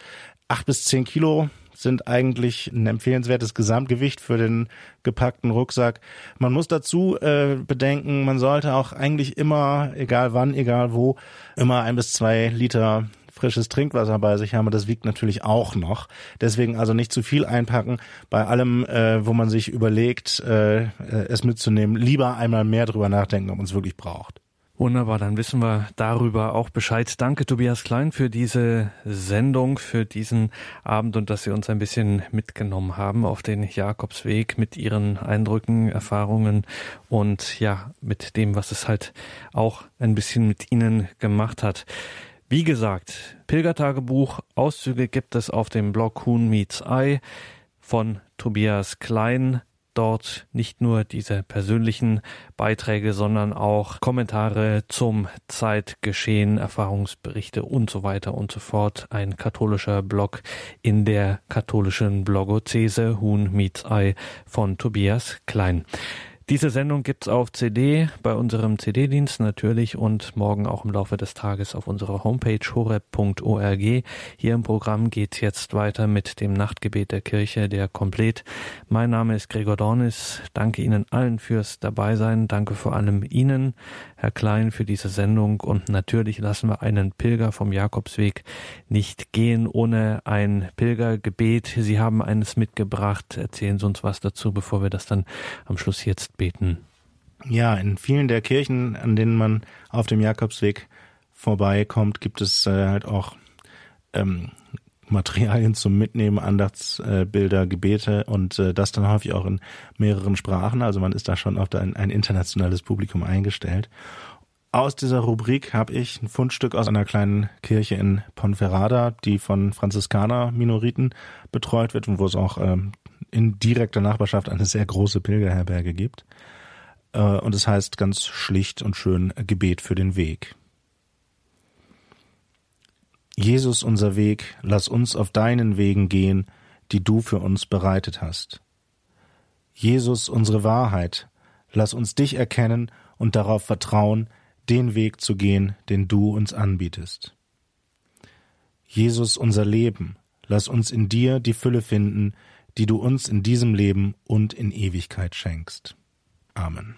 acht bis zehn Kilo sind eigentlich ein empfehlenswertes Gesamtgewicht für den gepackten Rucksack. Man muss dazu äh, bedenken, man sollte auch eigentlich immer, egal wann, egal wo, immer ein bis zwei Liter frisches Trinkwasser bei sich haben. Und das wiegt natürlich auch noch. Deswegen also nicht zu viel einpacken. Bei allem, äh, wo man sich überlegt, äh, es mitzunehmen, lieber einmal mehr drüber nachdenken, ob man es wirklich braucht. Wunderbar, dann wissen wir darüber auch Bescheid. Danke, Tobias Klein, für diese Sendung, für diesen Abend und dass Sie uns ein bisschen mitgenommen haben auf den Jakobsweg mit Ihren Eindrücken, Erfahrungen und ja, mit dem, was es halt auch ein bisschen mit Ihnen gemacht hat. Wie gesagt, Pilgertagebuch, Auszüge gibt es auf dem Blog Huhn Meets Eye von Tobias Klein dort nicht nur diese persönlichen Beiträge, sondern auch Kommentare zum Zeitgeschehen, Erfahrungsberichte und so weiter und so fort. Ein katholischer Blog in der katholischen Blogozese Huhn Meets Eye von Tobias Klein. Diese Sendung gibt's auf CD bei unserem CD-Dienst natürlich und morgen auch im Laufe des Tages auf unserer Homepage horeb.org. Hier im Programm geht's jetzt weiter mit dem Nachtgebet der Kirche, der komplett. Mein Name ist Gregor Dornis. Danke Ihnen allen fürs Dabeisein. Danke vor allem Ihnen, Herr Klein, für diese Sendung und natürlich lassen wir einen Pilger vom Jakobsweg nicht gehen ohne ein Pilgergebet. Sie haben eines mitgebracht. Erzählen Sie uns was dazu, bevor wir das dann am Schluss jetzt beten? Ja, in vielen der Kirchen, an denen man auf dem Jakobsweg vorbeikommt, gibt es äh, halt auch ähm, Materialien zum Mitnehmen, Andachtsbilder, äh, Gebete und äh, das dann häufig auch in mehreren Sprachen. Also man ist da schon auf ein, ein internationales Publikum eingestellt. Aus dieser Rubrik habe ich ein Fundstück aus einer kleinen Kirche in Ponferrada, die von Franziskaner-Minoriten betreut wird und wo es auch ähm, in direkter Nachbarschaft eine sehr große Pilgerherberge gibt. Äh, und es heißt ganz schlicht und schön Gebet für den Weg. Jesus unser Weg, lass uns auf deinen Wegen gehen, die du für uns bereitet hast. Jesus unsere Wahrheit, lass uns dich erkennen und darauf vertrauen, den Weg zu gehen, den du uns anbietest. Jesus unser Leben, lass uns in dir die Fülle finden, die du uns in diesem Leben und in Ewigkeit schenkst. Amen.